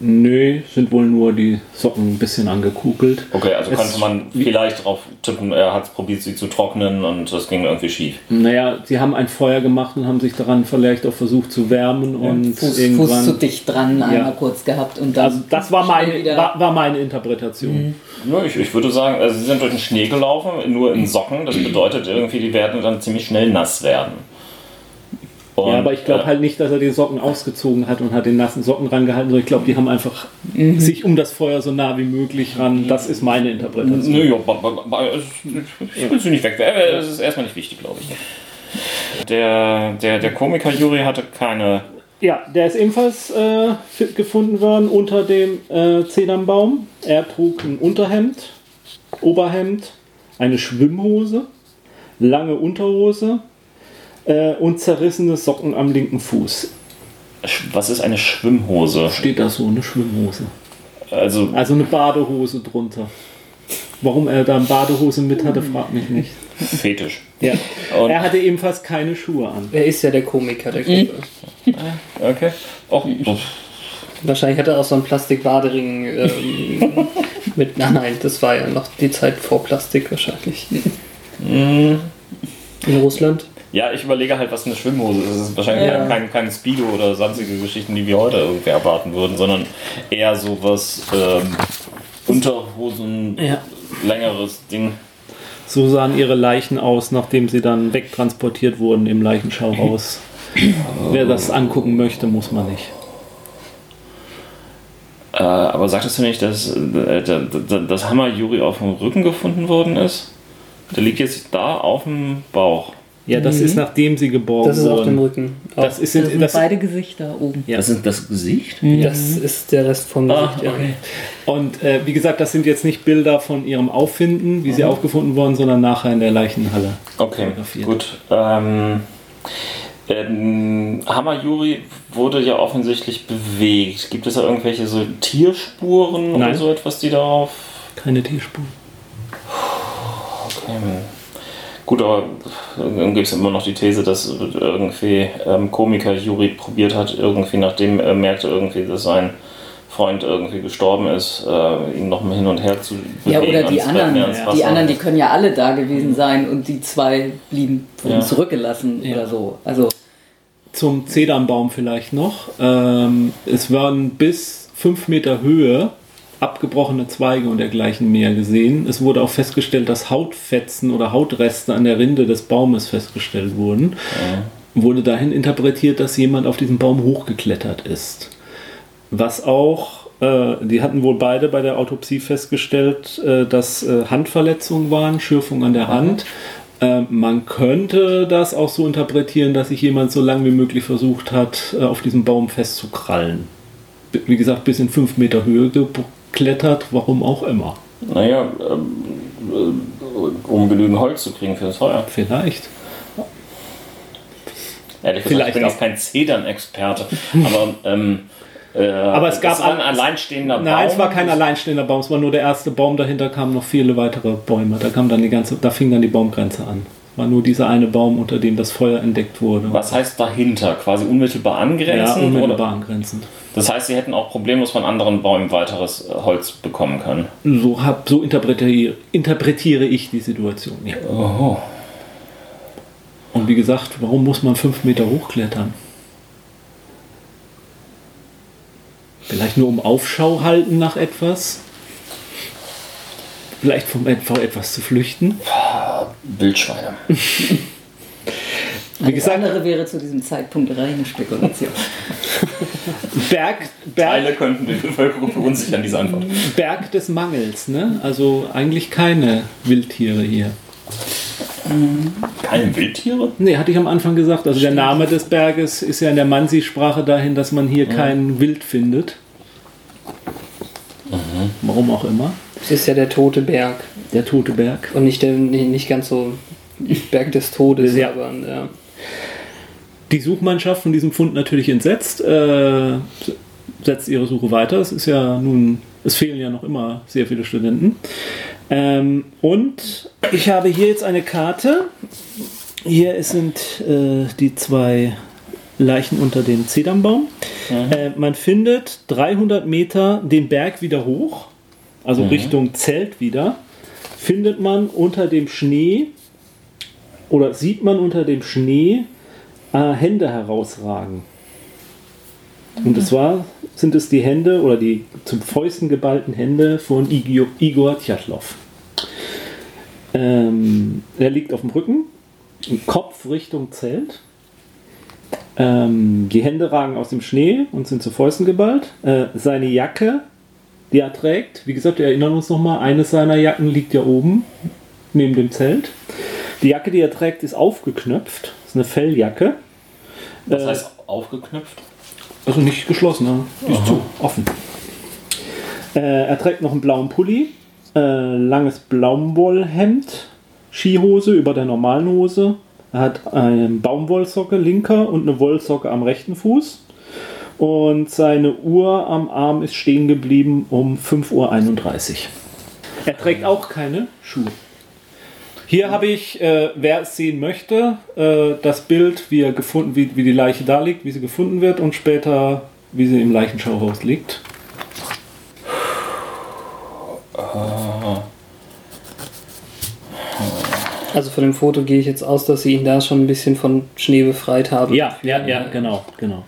Nö, sind wohl nur die Socken ein bisschen angekugelt. Okay, also Es- könnte man vielleicht drauf tippen, er hat probiert, sie zu trocknen und das ging irgendwie schief. Naja, sie haben ein Feuer gemacht und haben sich daran vielleicht auch versucht zu wärmen und Fuß, irgendwann. Fuß zu dicht dran, einmal Ja. kurz gehabt und dann. also das war meine, war, war meine Interpretation. Ja, ich, ich würde sagen, also sie sind durch den Schnee gelaufen, nur in Socken. Das bedeutet irgendwie, die werden dann ziemlich schnell nass werden. Und, Ja, aber ich glaube äh, halt nicht, dass er die Socken ausgezogen hat und hat den nassen Socken rangehalten, sondern ich glaube, die haben einfach sich um das Feuer so nah wie möglich ran. Das ist meine Interpretation. Nö, ja, ba- ba- ba- es- ich will sie nicht weg. äh, Das ist erstmal nicht wichtig, glaube ich. Der, der, der Komiker Juri hatte keine. Ja, der ist ebenfalls äh, gefunden worden unter dem äh, Zedernbaum. Er trug ein Unterhemd, Oberhemd, eine Schwimmhose, lange Unterhose äh, und zerrissene Socken am linken Fuß. Was ist eine Schwimmhose? Steht da so, eine Schwimmhose. Also, Also eine Badehose drunter. Warum er da eine Badehose mit hatte, fragt mich nicht. Fetisch. Ja. Und- Er hatte ebenfalls keine Schuhe an. Er ist ja der Komiker der Gruppe. Okay. Och, Wahrscheinlich hat er auch so einen Plastikbadering ähm, mit. Nein, nein, das war ja noch die Zeit vor Plastik wahrscheinlich. In Russland. Ja, ich überlege halt, was eine Schwimmhose ist. Es ist wahrscheinlich Ja. kein, kein Speedo oder sonstige Geschichten, die wir heute irgendwie erwarten würden, sondern eher sowas ähm, Unterhosen, Ja. längeres Ding. So sahen ihre Leichen aus, nachdem sie dann wegtransportiert wurden im Leichenschauhaus. Wer das angucken möchte, muss man nicht. Äh, aber sagtest du nicht, dass, äh, da- da- dass Hammer Juri auf dem Rücken gefunden worden ist? Der liegt jetzt da auf dem Bauch. Ja, das ist nachdem sie geborgen Das ist auf dem. Rücken. Das ist, Das sind das, beide Gesichter oben. Ja. Das ist das Gesicht? Das ist der Rest vom Ah, Gesicht. ja. okay. und äh, wie gesagt, das sind jetzt nicht Bilder von ihrem Auffinden, wie sie aufgefunden wurden, sondern nachher in der Leichenhalle. Okay, gut. Ähm, ähm, Hammer Juri wurde ja offensichtlich bewegt. Gibt es da irgendwelche so Tierspuren oder Nein. so etwas, die darauf Keine Tierspur. Ähm, gut, aber dann gibt es immer noch die These, dass irgendwie ähm, Komiker Juri probiert hat, irgendwie nachdem er merkte, irgendwie, dass sein Freund irgendwie gestorben ist, äh, ihn nochmal hin und her zu bewegen. Ja, oder die anderen. Die anderen, die können ja alle da gewesen sein und die zwei blieben wurden Ja. zurückgelassen Ja. oder so. Also Zum Zedernbaum vielleicht noch. Ähm, es waren bis 5 Meter Höhe abgebrochene Zweige und dergleichen mehr gesehen. Es wurde auch festgestellt, dass Hautfetzen oder Hautreste an der Rinde des Baumes festgestellt wurden. Wurde dahin interpretiert, dass jemand auf diesen Baum hochgeklettert ist. Was auch, äh, die hatten wohl beide bei der Autopsie festgestellt, äh, dass äh, Handverletzungen waren, Schürfung an der Hand. Äh, man könnte das auch so interpretieren, dass sich jemand so lange wie möglich versucht hat, äh, auf diesem Baum festzukrallen. Wie gesagt, bis in 5 Meter Höhe geklettert, warum auch immer. Naja, ähm, äh, um genügend Holz zu kriegen für das Feuer. Vielleicht. Ehrlich gesagt, Vielleicht ich bin auch. kein Zedern-Experte, aber, ähm, äh, Aber es gab war ein ein- alleinstehender Baum. Nein, es war kein alleinstehender Baum, es war nur der erste Baum, dahinter kamen noch viele weitere Bäume. Da kam dann die ganze, da fing dann die Baumgrenze an. Es war nur dieser eine Baum, unter dem das Feuer entdeckt wurde. Was heißt dahinter? Quasi unmittelbar Ja, angrenzend? unmittelbar oder? angrenzend. Das heißt, sie hätten auch problemlos von anderen Bäumen weiteres äh, Holz bekommen können. So, hab, so interpretiere, interpretiere ich die Situation. Ja. Oh. Und wie gesagt, warum muss man fünf Meter hochklettern? Vielleicht nur um Aufschau halten nach etwas? Vielleicht vom vor etwas zu flüchten? Wildschweine. Wie alles gesagt, andere wäre zu diesem Zeitpunkt reine Spekulation. Berg, Teile Berg, könnten die Bevölkerung verunsichern, diese Antwort. Berg des Mangels, ne? Also eigentlich keine Wildtiere hier. Keine Wildtiere? Nee, hatte ich am Anfang gesagt. Also der Name des Berges ist ja in der Mansi-Sprache dahin, dass man hier kein Wild findet. Warum auch immer. Es ist ja der tote Berg. Der Tote Berg. Und nicht, der, nicht nicht ganz so Berg des Todes, Ja. aber ja. Die Suchmannschaft von diesem Fund natürlich entsetzt, äh, setzt ihre Suche weiter. Es ist ja nun, es fehlen ja noch immer sehr viele Studenten. Ähm, und ich habe hier jetzt eine Karte. Hier sind äh, die zwei Leichen unter dem Zedernbaum. Äh, man findet 300 Meter den Berg wieder hoch, also Richtung Zelt wieder. Findet man unter dem Schnee oder sieht man unter dem Schnee äh, Hände herausragen. Und es war, sind es die Hände oder die zum Fäusten geballten Hände von Igor, Igor Tjatlov. Ähm, er liegt auf dem Rücken, im Kopf Richtung Zelt. Ähm, die Hände ragen aus dem Schnee und sind zu Fäusten geballt. Äh, seine Jacke, die er trägt, wie gesagt, wir erinnern uns nochmal, eine seiner Jacken liegt ja oben neben dem Zelt. Die Jacke, die er trägt, ist aufgeknöpft. Das ist eine Felljacke. Das Äh, heißt aufgeknüpft. Also nicht geschlossen, ne? Die ist zu, offen. Äh, er trägt noch einen blauen Pulli, äh, langes Baumwollhemd, Skihose über der normalen Hose. Er hat eine Baumwollsocke linker und eine Wollsocke am rechten Fuß. Und seine Uhr am Arm ist stehen geblieben um 5.31 Uhr. Er trägt auch keine Schuhe. Hier habe ich, äh, wer es sehen möchte, äh, das Bild, wie, er gefunden, wie, wie die Leiche da liegt, wie sie gefunden wird und später, wie sie im Leichenschauhaus liegt. Also von dem Foto gehe ich jetzt aus, dass sie ihn da schon ein bisschen von Schnee befreit haben. Ja, ja, ja, genau, genau.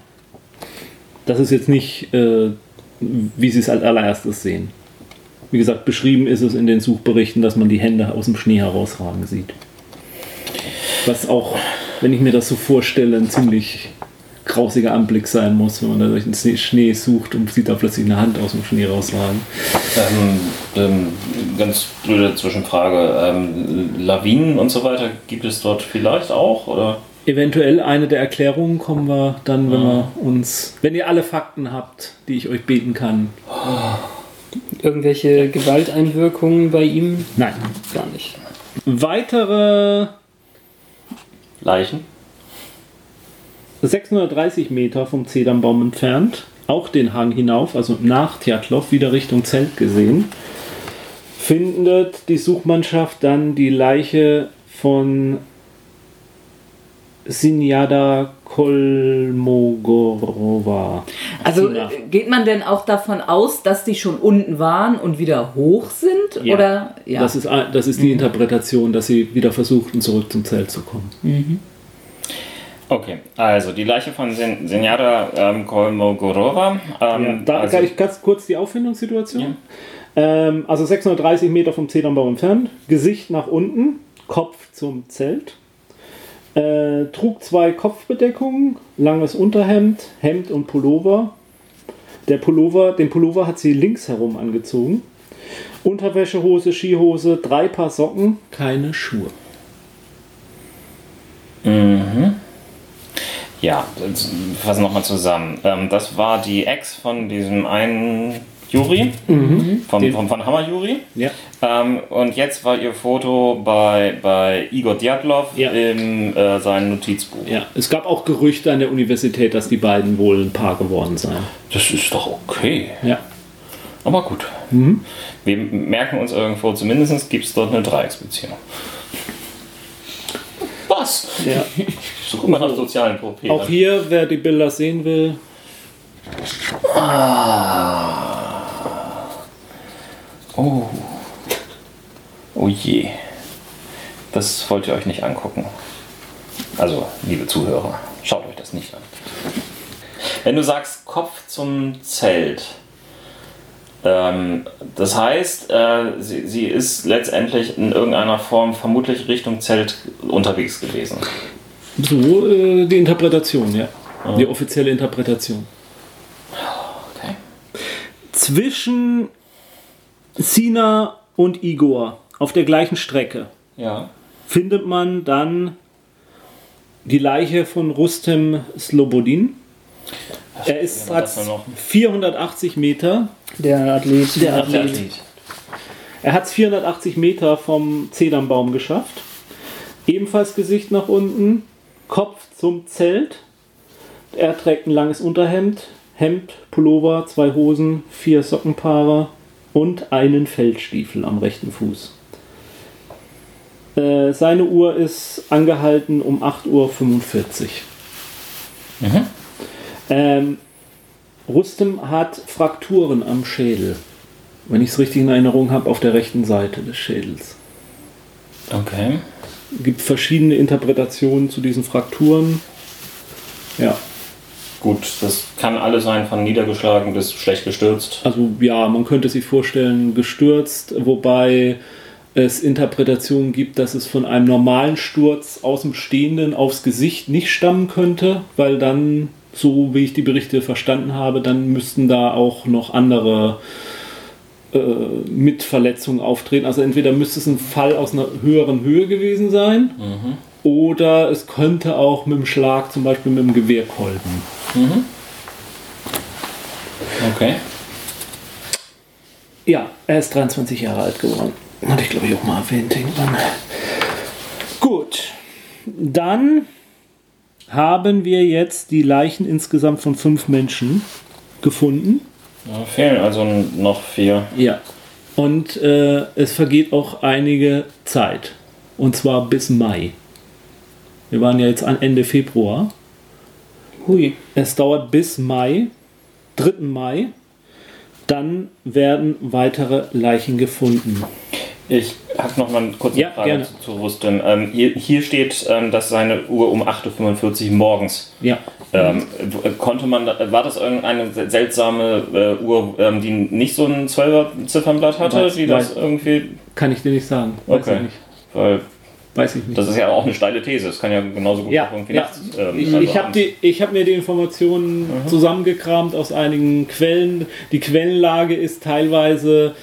Das ist jetzt nicht, äh, wie Sie es als allererstes sehen. Wie gesagt, beschrieben ist es in den Suchberichten, dass man die Hände aus dem Schnee herausragen sieht. Was auch, wenn ich mir das so vorstelle, ein ziemlich grausiger Anblick sein muss, wenn man da durch den Schnee- sucht und sieht da plötzlich eine Hand aus dem Schnee rausragen. Ähm, ähm, ganz blöde Zwischenfrage. Ähm, Lawinen und so weiter gibt es dort vielleicht auch? Oder? Eventuell eine der Erklärungen kommen wir dann, wenn wir uns, wenn ihr alle Fakten habt, die ich euch beten kann. Irgendwelche Gewalteinwirkungen bei ihm? Nein. Gar nicht. Weitere Leichen? 630 Meter vom Zedernbaum entfernt, auch den Hang hinauf, also nach Tjatlov, wieder Richtung Zelt gesehen, findet die Suchmannschaft dann die Leiche von Sinjada Kolmogorova. Also äh, geht man denn auch davon aus, dass die schon unten waren und wieder hoch sind? Ja. Oder ja. Das ist, das ist die Interpretation, dass sie wieder versuchten, zurück zum Zelt zu kommen. Okay, also die Leiche von Sen Senjada ähm, Kolmogorova. Ähm, Ja, da also, kann ich ganz kurz die Auffindungssituation. Ähm, also 630 Meter vom Zedernbaum entfernt, Gesicht nach unten, Kopf zum Zelt. Äh, trug zwei Kopfbedeckungen, langes Unterhemd, Hemd und Pullover. Der Pullover, den Pullover hat sie links herum angezogen. Unterwäschehose, Skihose, drei Paar Socken, keine Schuhe. Ja, das fassen nochmal zusammen. Ähm, das war die Ex von diesem einen Juri, vom, Den- vom, von Hammer Juri. Ja. Ähm, und jetzt war ihr Foto bei, bei Igor Djatlov Ja. in äh, seinem Notizbuch. ja. Es gab auch Gerüchte an der Universität, dass die beiden wohl ein Paar geworden seien. Das ist doch okay. Ja. Aber gut. Wir merken uns irgendwo, zumindest gibt es dort eine Dreiecksbeziehung. Was? ja. Ich suche immer nach sozialen Profilen. Auch hier, wer die Bilder sehen will, Oh. Oh je. Das wollt ihr euch nicht angucken. Also, liebe Zuhörer, schaut euch das nicht an. Wenn du sagst Kopf zum Zelt, ähm, das heißt, äh, sie, sie ist letztendlich in irgendeiner Form vermutlich Richtung Zelt unterwegs gewesen. So äh, die Interpretation, ja. Die offizielle Interpretation. Zwischen Sina und Igor auf der gleichen Strecke Ja. findet man dann die Leiche von Rustem Slobodin. Er ist Ja, hat das war noch- 480 Meter. Der Athlet. Der Der Athlet. Athlet. Er hat es 480 Meter vom Zedernbaum geschafft. Ebenfalls Gesicht nach unten, Kopf zum Zelt. Er trägt ein langes Unterhemd, Hemd, Pullover, zwei Hosen, vier Sockenpaare und einen Feldstiefel am rechten Fuß. Äh, seine Uhr ist angehalten um 8.45 Uhr. Mhm. Ähm, Rustem hat Frakturen am Schädel. Wenn ich es richtig in Erinnerung habe, auf der rechten Seite des Schädels. Okay. Es gibt verschiedene Interpretationen zu diesen Frakturen. Ja, Gut, das kann alles sein, von niedergeschlagen bis schlecht gestürzt. also ja, man könnte sich vorstellen, gestürzt, wobei es Interpretationen gibt, dass es von einem normalen Sturz aus dem Stehenden aufs Gesicht nicht stammen könnte, weil dann, so wie ich die Berichte verstanden habe, dann müssten da auch noch andere äh, Mitverletzungen auftreten. Also entweder müsste es ein Fall aus einer höheren Höhe gewesen sein, oder es könnte auch mit dem Schlag, zum Beispiel mit dem Gewehrkolben. Okay. Ja, er ist 23 Jahre alt geworden. Hatte ich glaube ich auch mal erwähnt irgendwann. Gut, dann haben wir jetzt die Leichen insgesamt von fünf Menschen gefunden. Ja, fehlen also noch vier. Ja. Und äh, es vergeht auch einige Zeit. Und zwar bis Mai. Wir waren ja jetzt an Ende Februar. Hui. Es dauert bis Mai, 3. Mai. Dann werden weitere Leichen gefunden. Ich habe noch mal eine kurze Ja, Frage gerne. zu, zu Rustem. Ähm, hier, hier steht, ähm, dass seine Uhr um 8.45 Uhr morgens. Ja. Ähm, konnte man, war das irgendeine se- seltsame äh, Uhr, ähm, die nicht so ein 12er Ziffernblatt hatte, Weiß- die das weiß- irgendwie. Kann ich dir nicht sagen. Weiß Okay. ich nicht. Weil Weiß ich nicht. das ist ja auch eine steile These. Das kann ja genauso gut Ja, irgendwie ja. nachts. Ähm, Ich, also ich habe hab mir die Informationen zusammengekramt aus einigen Quellen. Die Quellenlage ist teilweise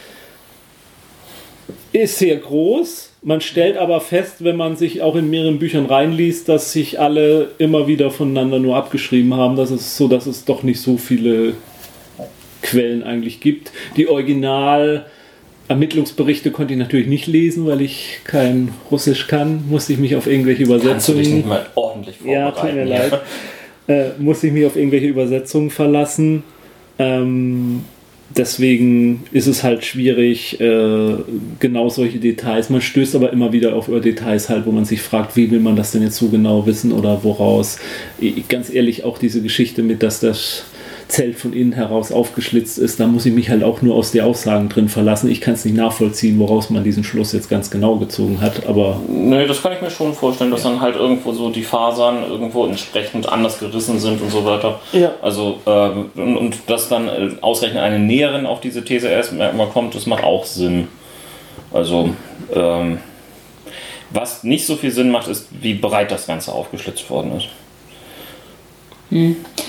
ist sehr groß. Man stellt aber fest, wenn man sich auch in mehreren Büchern reinliest, dass sich alle immer wieder voneinander nur abgeschrieben haben. Das ist so, dass es doch nicht so viele Quellen eigentlich gibt. Die Original Ermittlungsberichte konnte ich natürlich nicht lesen, weil ich kein Russisch kann. Musste ich mich auf irgendwelche Kannst du Übersetzungen. dich nicht mal ordentlich Ja, vorbereiten? tut mir leid. Äh, muss ich mich auf irgendwelche Übersetzungen verlassen. Ähm, deswegen ist es halt schwierig, äh, genau solche Details. Man stößt aber immer wieder auf Details halt, wo man sich fragt, wie will man das denn jetzt so genau wissen oder woraus. Ich- Ganz ehrlich, auch diese Geschichte mit, dass das Zelt von innen heraus aufgeschlitzt ist, da muss ich mich halt auch nur aus der Aussagen drin verlassen. Ich kann es nicht nachvollziehen, woraus man diesen Schluss jetzt ganz genau gezogen hat, aber Nö, das kann ich mir schon vorstellen, dass dann halt irgendwo so die Fasern irgendwo entsprechend anders gerissen sind und so weiter. Ja. Also, ähm, und, und dass dann äh, ausgerechnet eine Näherin auf diese These erstmal kommt, das macht auch Sinn. Also, ähm, was nicht so viel Sinn macht, ist, wie breit das Ganze aufgeschlitzt worden ist.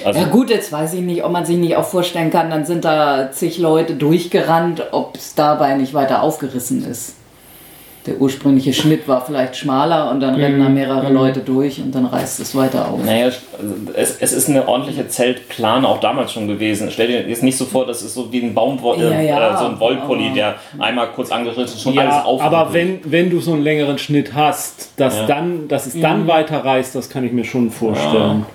Also, Ja gut, jetzt weiß ich nicht, ob man sich nicht auch vorstellen kann, dann sind da zig Leute durchgerannt, ob es dabei nicht weiter aufgerissen ist. Der ursprüngliche Schnitt war vielleicht schmaler und dann rennen da mehrere Leute durch und dann reißt es weiter auf. Naja, also es, es ist eine ordentliche Zeltplane auch damals schon gewesen. Stell dir jetzt nicht so vor, das ist so wie ein Baumwoll, Ja, ja, äh, so ein Wollpulli, der einmal kurz angeritten ist, schon alles Ja, auf. aber wenn, wenn du so einen längeren Schnitt hast, dass, Ja. dann, dass es dann weiter reißt, das kann ich mir schon vorstellen.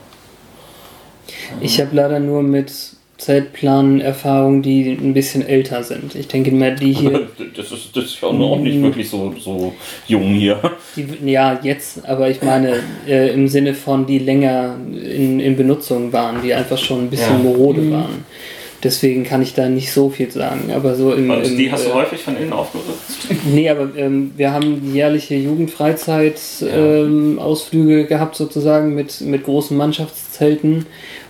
Ich habe leider nur mit Zeitplanen Erfahrungen, die ein bisschen älter sind. Ich denke mal, die hier, Das ist, das ist ja auch nicht wirklich so, so jung hier. die, ja jetzt, aber ich meine äh, im Sinne von, die länger in, in Benutzung waren, die einfach schon ein bisschen Ja. morode waren. Deswegen kann ich da nicht so viel sagen. Aber so im, Und im die hast du äh, häufig von innen aufgerüstet? Nee, aber ähm, wir haben jährliche Jugendfreizeit-Ausflüge ähm, Ausflüge gehabt, sozusagen, mit, mit großen Mannschaftszelten.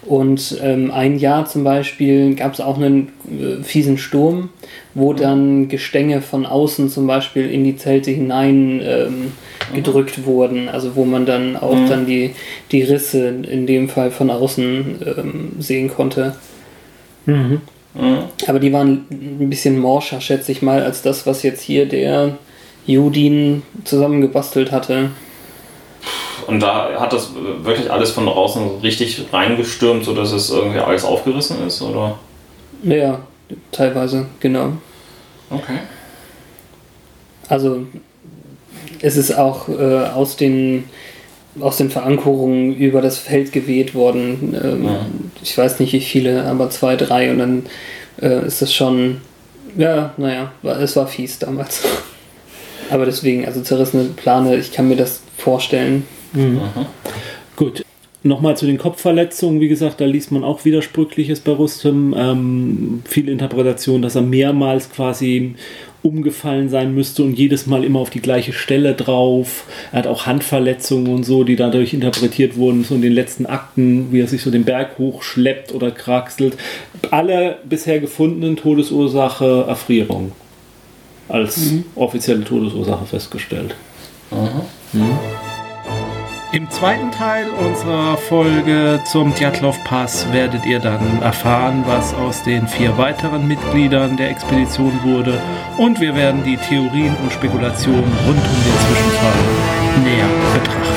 Und ähm, ein Jahr zum Beispiel gab es auch einen äh, fiesen Sturm, wo dann Gestänge von außen zum Beispiel in die Zelte hinein ähm, gedrückt wurden. Also wo man dann auch dann die, die Risse in dem Fall von außen ähm, sehen konnte. Aber die waren ein bisschen morscher, schätze ich mal, als das, was jetzt hier der Judin zusammengebastelt hatte. Und da hat das wirklich alles von draußen richtig reingestürmt, sodass es irgendwie alles aufgerissen ist, oder? Ja, teilweise, genau. Okay. Also es ist auch äh, aus den aus den Verankerungen über das Feld geweht worden. Ähm, Ja. Ich weiß nicht wie viele, aber zwei, drei und dann äh, ist das schon, ja, naja, war, es war fies damals. aber deswegen, also zerrissene Plane, ich kann mir das vorstellen. Gut. Nochmal zu den Kopfverletzungen. Wie gesagt, da liest man auch Widersprüchliches bei Rustem. Ähm, viele Interpretationen, dass er mehrmals quasi umgefallen sein müsste und jedes Mal immer auf die gleiche Stelle drauf. Er hat auch Handverletzungen und so, die dadurch interpretiert wurden, so in den letzten Akten, wie er sich so den Berg hochschleppt oder kraxelt. Alle bisher gefundenen Todesursache Erfrierung als offizielle Todesursache festgestellt. Im zweiten Teil unserer Folge zum Djatlov Pass werdet ihr dann erfahren, was aus den vier weiteren Mitgliedern der Expedition wurde und wir werden die Theorien und Spekulationen rund um den Zwischenfall näher betrachten.